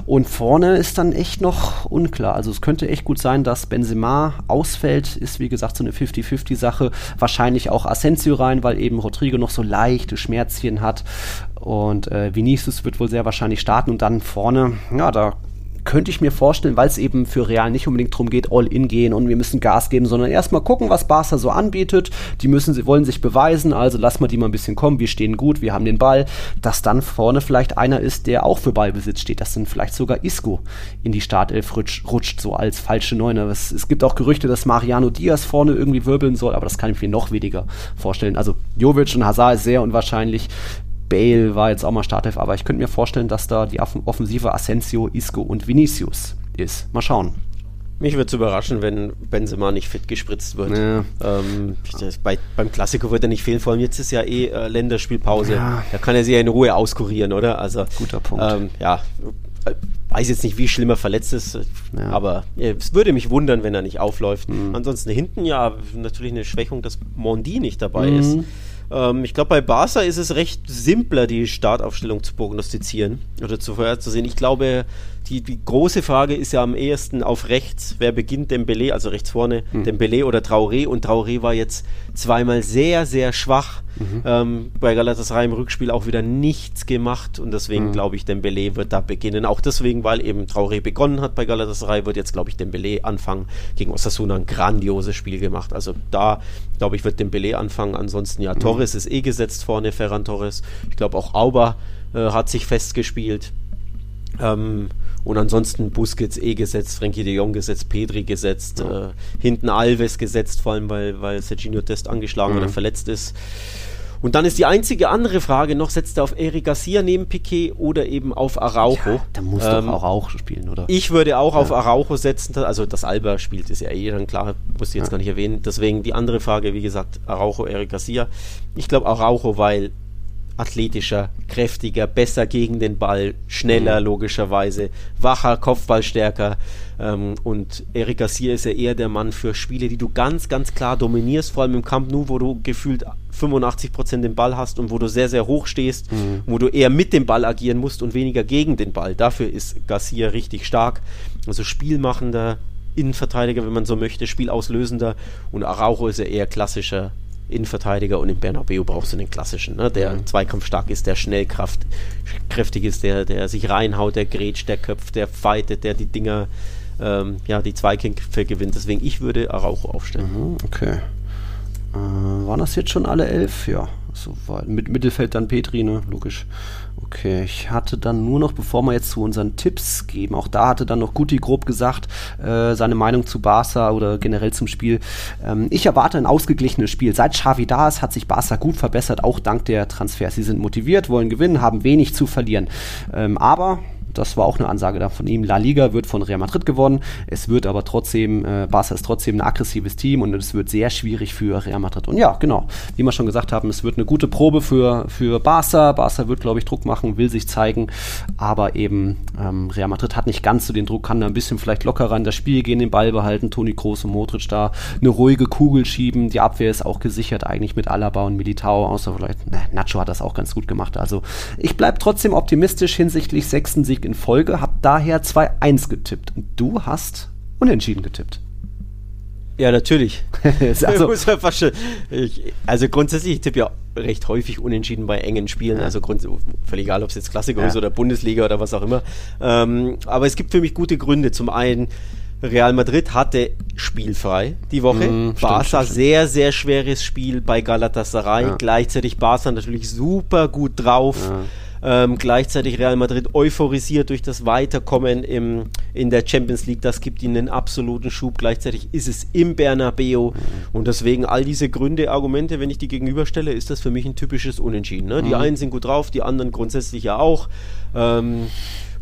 Und vorne ist dann echt noch unklar. Also es könnte echt gut sein, dass Benzema ausfällt, ist wie wie gesagt, so eine 50-50-Sache. Wahrscheinlich auch Asensio rein, weil eben Rodrigo noch so leichte Schmerzchen hat. Und äh, Vinicius wird wohl sehr wahrscheinlich starten und dann vorne, ja, da könnte ich mir vorstellen, weil es eben für Real nicht unbedingt darum geht, all in gehen und wir müssen Gas geben, sondern erstmal gucken, was Barca so anbietet. Die müssen, sie wollen sich beweisen, also lass mal die mal ein bisschen kommen, wir stehen gut, wir haben den Ball, dass dann vorne vielleicht einer ist, der auch für Ballbesitz steht, dass dann vielleicht sogar Isco in die Startelf rutscht, rutscht so als falsche Neuner. Es, es gibt auch Gerüchte, dass Mariano Diaz vorne irgendwie wirbeln soll, aber das kann ich mir noch weniger vorstellen. Also Jovic und Hazard ist sehr unwahrscheinlich. Bale war jetzt auch mal Startelf, aber ich könnte mir vorstellen, dass da die Offensive Asensio, Isco und Vinicius ist. Mal schauen. Mich würde es überraschen, wenn Benzema nicht fit gespritzt wird. Ja. Ähm, bei, beim Klassiker wird er nicht fehlen, vor allem jetzt ist ja eh äh, Länderspielpause. Ja. Da kann er sich ja in Ruhe auskurieren, oder? Also, Guter Punkt. Ähm, ja, weiß jetzt nicht, wie schlimm er verletzt ist, ja. aber ja, es würde mich wundern, wenn er nicht aufläuft. Mhm. Ansonsten hinten ja natürlich eine Schwächung, dass Mondi nicht dabei mhm. ist. Ähm, ich glaube, bei Barca ist es recht simpler, die Startaufstellung zu prognostizieren oder zu vorherzusehen. Ich glaube, die, die große Frage ist ja am ehesten auf rechts, wer beginnt, Dembele, also rechts vorne, mhm. Dembele oder Traoré. Und Traoré war jetzt zweimal sehr, sehr schwach. Mhm. Ähm, bei Galatasaray im Rückspiel auch wieder nichts gemacht. Und deswegen mhm. glaube ich, Dembele wird da beginnen. Auch deswegen, weil eben Traoré begonnen hat bei Galatasaray, wird jetzt, glaube ich, Dembele anfangen. Gegen Osasuna ein grandioses Spiel gemacht. Also da, glaube ich, wird Dembele anfangen. Ansonsten, ja, mhm. Torres ist eh gesetzt vorne, Ferran Torres. Ich glaube auch Auber äh, hat sich festgespielt. Ähm, und ansonsten Busquets eh gesetzt, Frankie de Jong gesetzt, Pedri gesetzt, ja. äh, hinten Alves gesetzt, vor allem weil, weil Serginho Test angeschlagen mhm. oder verletzt ist. Und dann ist die einzige andere Frage noch, setzt er auf Eric Garcia neben Piquet oder eben auf Araujo? Ja, da muss ähm, doch auch Araujo spielen, oder? Ich würde auch ja. auf Araujo setzen, also das Alba spielt, ist ja eh dann klar, muss ich jetzt ja. gar nicht erwähnen. Deswegen die andere Frage, wie gesagt, Araujo, Eric Garcia. Ich glaube Araujo, weil athletischer, kräftiger, besser gegen den Ball, schneller mhm. logischerweise, wacher, Kopfballstärker. Ähm, und Eric Garcia ist ja eher der Mann für Spiele, die du ganz, ganz klar dominierst, vor allem im Camp Nou, wo du gefühlt 85% den Ball hast und wo du sehr, sehr hoch stehst, mhm. wo du eher mit dem Ball agieren musst und weniger gegen den Ball. Dafür ist Garcia richtig stark. Also spielmachender Innenverteidiger, wenn man so möchte, spielauslösender. Und Araujo ist ja eher klassischer Innenverteidiger und in Bernabeu brauchst du den klassischen, ne? der mhm. zweikampfstark ist, der schnellkräftig ist, der, der sich reinhaut, der grätscht, der köpft, der fightet, der die Dinger, ähm, ja, die Zweikämpfe gewinnt. Deswegen, ich würde Araujo aufstellen. Mhm, okay. Äh, waren das jetzt schon alle elf? Ja, so war mit Mittelfeld dann Petri, ne? Logisch. Okay, ich hatte dann nur noch, bevor wir jetzt zu unseren Tipps geben, auch da hatte dann noch Guti grob gesagt, äh, seine Meinung zu Barca oder generell zum Spiel. Ähm, ich erwarte ein ausgeglichenes Spiel. Seit Xavi da ist, hat sich Barca gut verbessert, auch dank der Transfers. Sie sind motiviert, wollen gewinnen, haben wenig zu verlieren. Ähm, aber das war auch eine Ansage da von ihm. La Liga wird von Real Madrid gewonnen. Es wird aber trotzdem, äh, Barca ist trotzdem ein aggressives Team und es wird sehr schwierig für Real Madrid. Und ja, genau, wie wir schon gesagt haben, es wird eine gute Probe für, für Barca. Barca wird, glaube ich, Druck machen, will sich zeigen, aber eben ähm, Real Madrid hat nicht ganz so den Druck, kann da ein bisschen vielleicht lockerer in das Spiel gehen, den Ball behalten, Toni Kroos und Modric da eine ruhige Kugel schieben. Die Abwehr ist auch gesichert eigentlich mit Alaba und Militao, außer vielleicht, ne, Nacho hat das auch ganz gut gemacht. Also ich bleibe trotzdem optimistisch hinsichtlich sechsten Sieg in Folge, habe daher 2-1 getippt. Und du hast unentschieden getippt. Ja, natürlich. also, ich, also grundsätzlich, ich tippe ja recht häufig unentschieden bei engen Spielen. Ja. Also völlig egal, ob es jetzt Klassiker ja. ist oder Bundesliga oder was auch immer. Ähm, aber es gibt für mich gute Gründe. Zum einen, Real Madrid hatte spielfrei die Woche. Mm, Barca stimmt, stimmt. sehr, sehr schweres Spiel bei Galatasaray. Ja. Gleichzeitig Barca natürlich super gut drauf. Ähm, gleichzeitig Real Madrid euphorisiert durch das Weiterkommen im, in der Champions League. Das gibt ihnen einen absoluten Schub. Gleichzeitig ist es im Bernabeu. Und deswegen all diese Gründe, Argumente, wenn ich die gegenüberstelle, ist das für mich ein typisches Unentschieden. Ne? Die mhm. einen sind gut drauf, die anderen grundsätzlich ja auch. Ähm,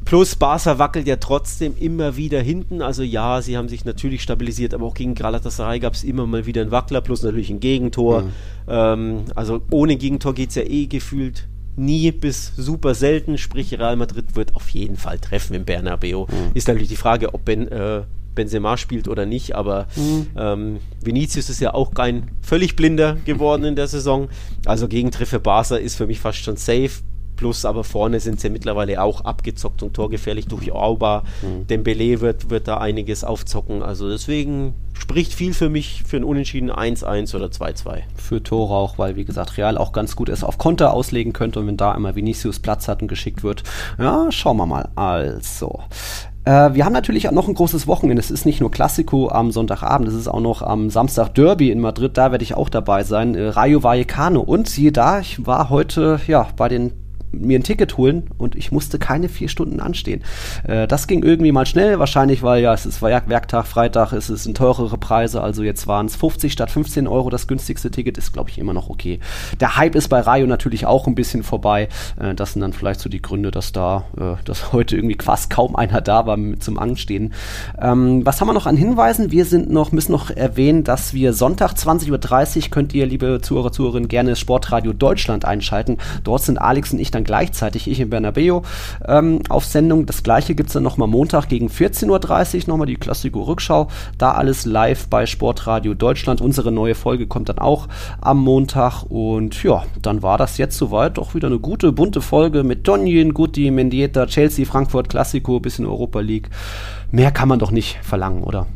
Plus Barca wackelt ja trotzdem immer wieder hinten. Also ja, sie haben sich natürlich stabilisiert, aber auch gegen Galatasaray gab es immer mal wieder einen Wackler, plus natürlich ein Gegentor. Mhm. Ähm, also ohne Gegentor geht es ja eh gefühlt nie bis super selten. Sprich, Real Madrid wird auf jeden Fall treffen im Bernabeu. Mhm. Ist natürlich die Frage, ob Ben, äh, Benzema spielt oder nicht, aber mhm. ähm, Vinicius ist ja auch kein völlig blinder geworden in der Saison. Also Gegentreffer Barca ist für mich fast schon safe. Plus aber vorne sind sie mittlerweile auch abgezockt und torgefährlich durch Auba. Mhm. Dembele wird, wird da einiges aufzocken. Also deswegen spricht viel für mich für ein Unentschieden 1-1 oder 2-2. Für Tore auch, weil wie gesagt Real auch ganz gut ist auf Konter auslegen könnte und wenn da einmal Vinicius Platz hat und geschickt wird. Ja, schauen wir mal. Also, äh, wir haben natürlich auch noch ein großes Wochenende. Es ist nicht nur Klassiko am Sonntagabend, es ist auch noch am Samstag Derby in Madrid. Da werde ich auch dabei sein. Äh, Rayo Vallecano. Und siehe da, ich war heute ja bei den mir ein Ticket holen und ich musste keine vier Stunden anstehen. Äh, das ging irgendwie mal schnell, wahrscheinlich, weil ja, es ist Werktag, Freitag, es sind teurere Preise, also jetzt waren es 50 statt 15 Euro. Das günstigste Ticket ist, glaube ich, immer noch okay. Der Hype ist bei Rayo natürlich auch ein bisschen vorbei. Äh, das sind dann vielleicht so die Gründe, dass da, äh, dass heute irgendwie fast kaum einer da war zum Anstehen. Ähm, was haben wir noch an Hinweisen? Wir sind noch, müssen noch erwähnen, dass wir Sonntag 20.30 Uhr könnt ihr, liebe Zuhörer, Zuhörerinnen, gerne Sportradio Deutschland einschalten. Dort sind Alex und ich dann gleichzeitig ich in Bernabeu ähm, auf Sendung. Das gleiche gibt es dann nochmal Montag gegen 14.30 Uhr, nochmal die Klassiko-Rückschau. Da alles live bei Sportradio Deutschland. Unsere neue Folge kommt dann auch am Montag. Und ja, dann war das jetzt soweit. Doch wieder eine gute, bunte Folge mit Donjen, Guti, Mendieta, Chelsea, Frankfurt, Klassiko, bisschen Europa League. Mehr kann man doch nicht verlangen, oder?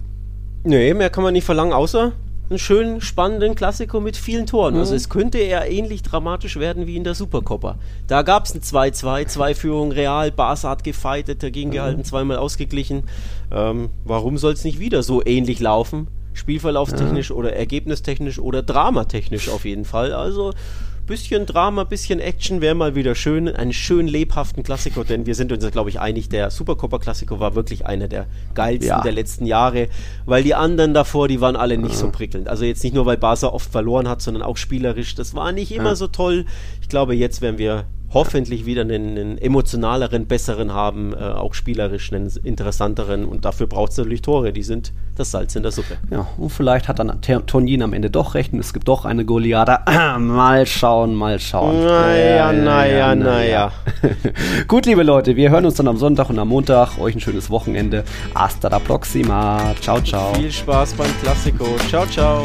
Nee, mehr kann man nicht verlangen, außer einen schönen, spannenden Klassiker mit vielen Toren. Also mhm. Also es könnte eher ähnlich dramatisch werden wie in der Supercoppa. Da gab es ein 2-2, zwei Führungen Real, Barca hat gefeitet, dagegen mhm. gehalten, zweimal ausgeglichen. Ähm, warum soll es nicht wieder so ähnlich laufen? Spielverlaufstechnisch ja. oder ergebnistechnisch oder dramatechnisch auf jeden Fall. Also bisschen Drama, bisschen Action wäre mal wieder schön. Einen schön lebhaften Klassiker, denn wir sind uns, glaube ich, einig, der Supercopa-Klassiker war wirklich einer der geilsten ja. der letzten Jahre, weil die anderen davor, die waren alle nicht ja. so prickelnd. Also jetzt nicht nur, weil Barca oft verloren hat, sondern auch spielerisch. Das war nicht immer ja. so toll. Ich glaube, jetzt werden wir hoffentlich wieder einen, einen emotionaleren, besseren haben, äh, auch spielerisch einen interessanteren und dafür braucht es natürlich Tore, die sind das Salz in der Suppe. Ja, und vielleicht hat dann Tonin am Ende doch recht und es gibt doch eine Goliada. mal schauen, mal schauen. Naja, naja, naja. Gut, liebe Leute, wir hören uns dann am Sonntag und am Montag. Euch ein schönes Wochenende. Hasta la próxima. Ciao, ciao. Viel Spaß beim Klassiko. Ciao, ciao.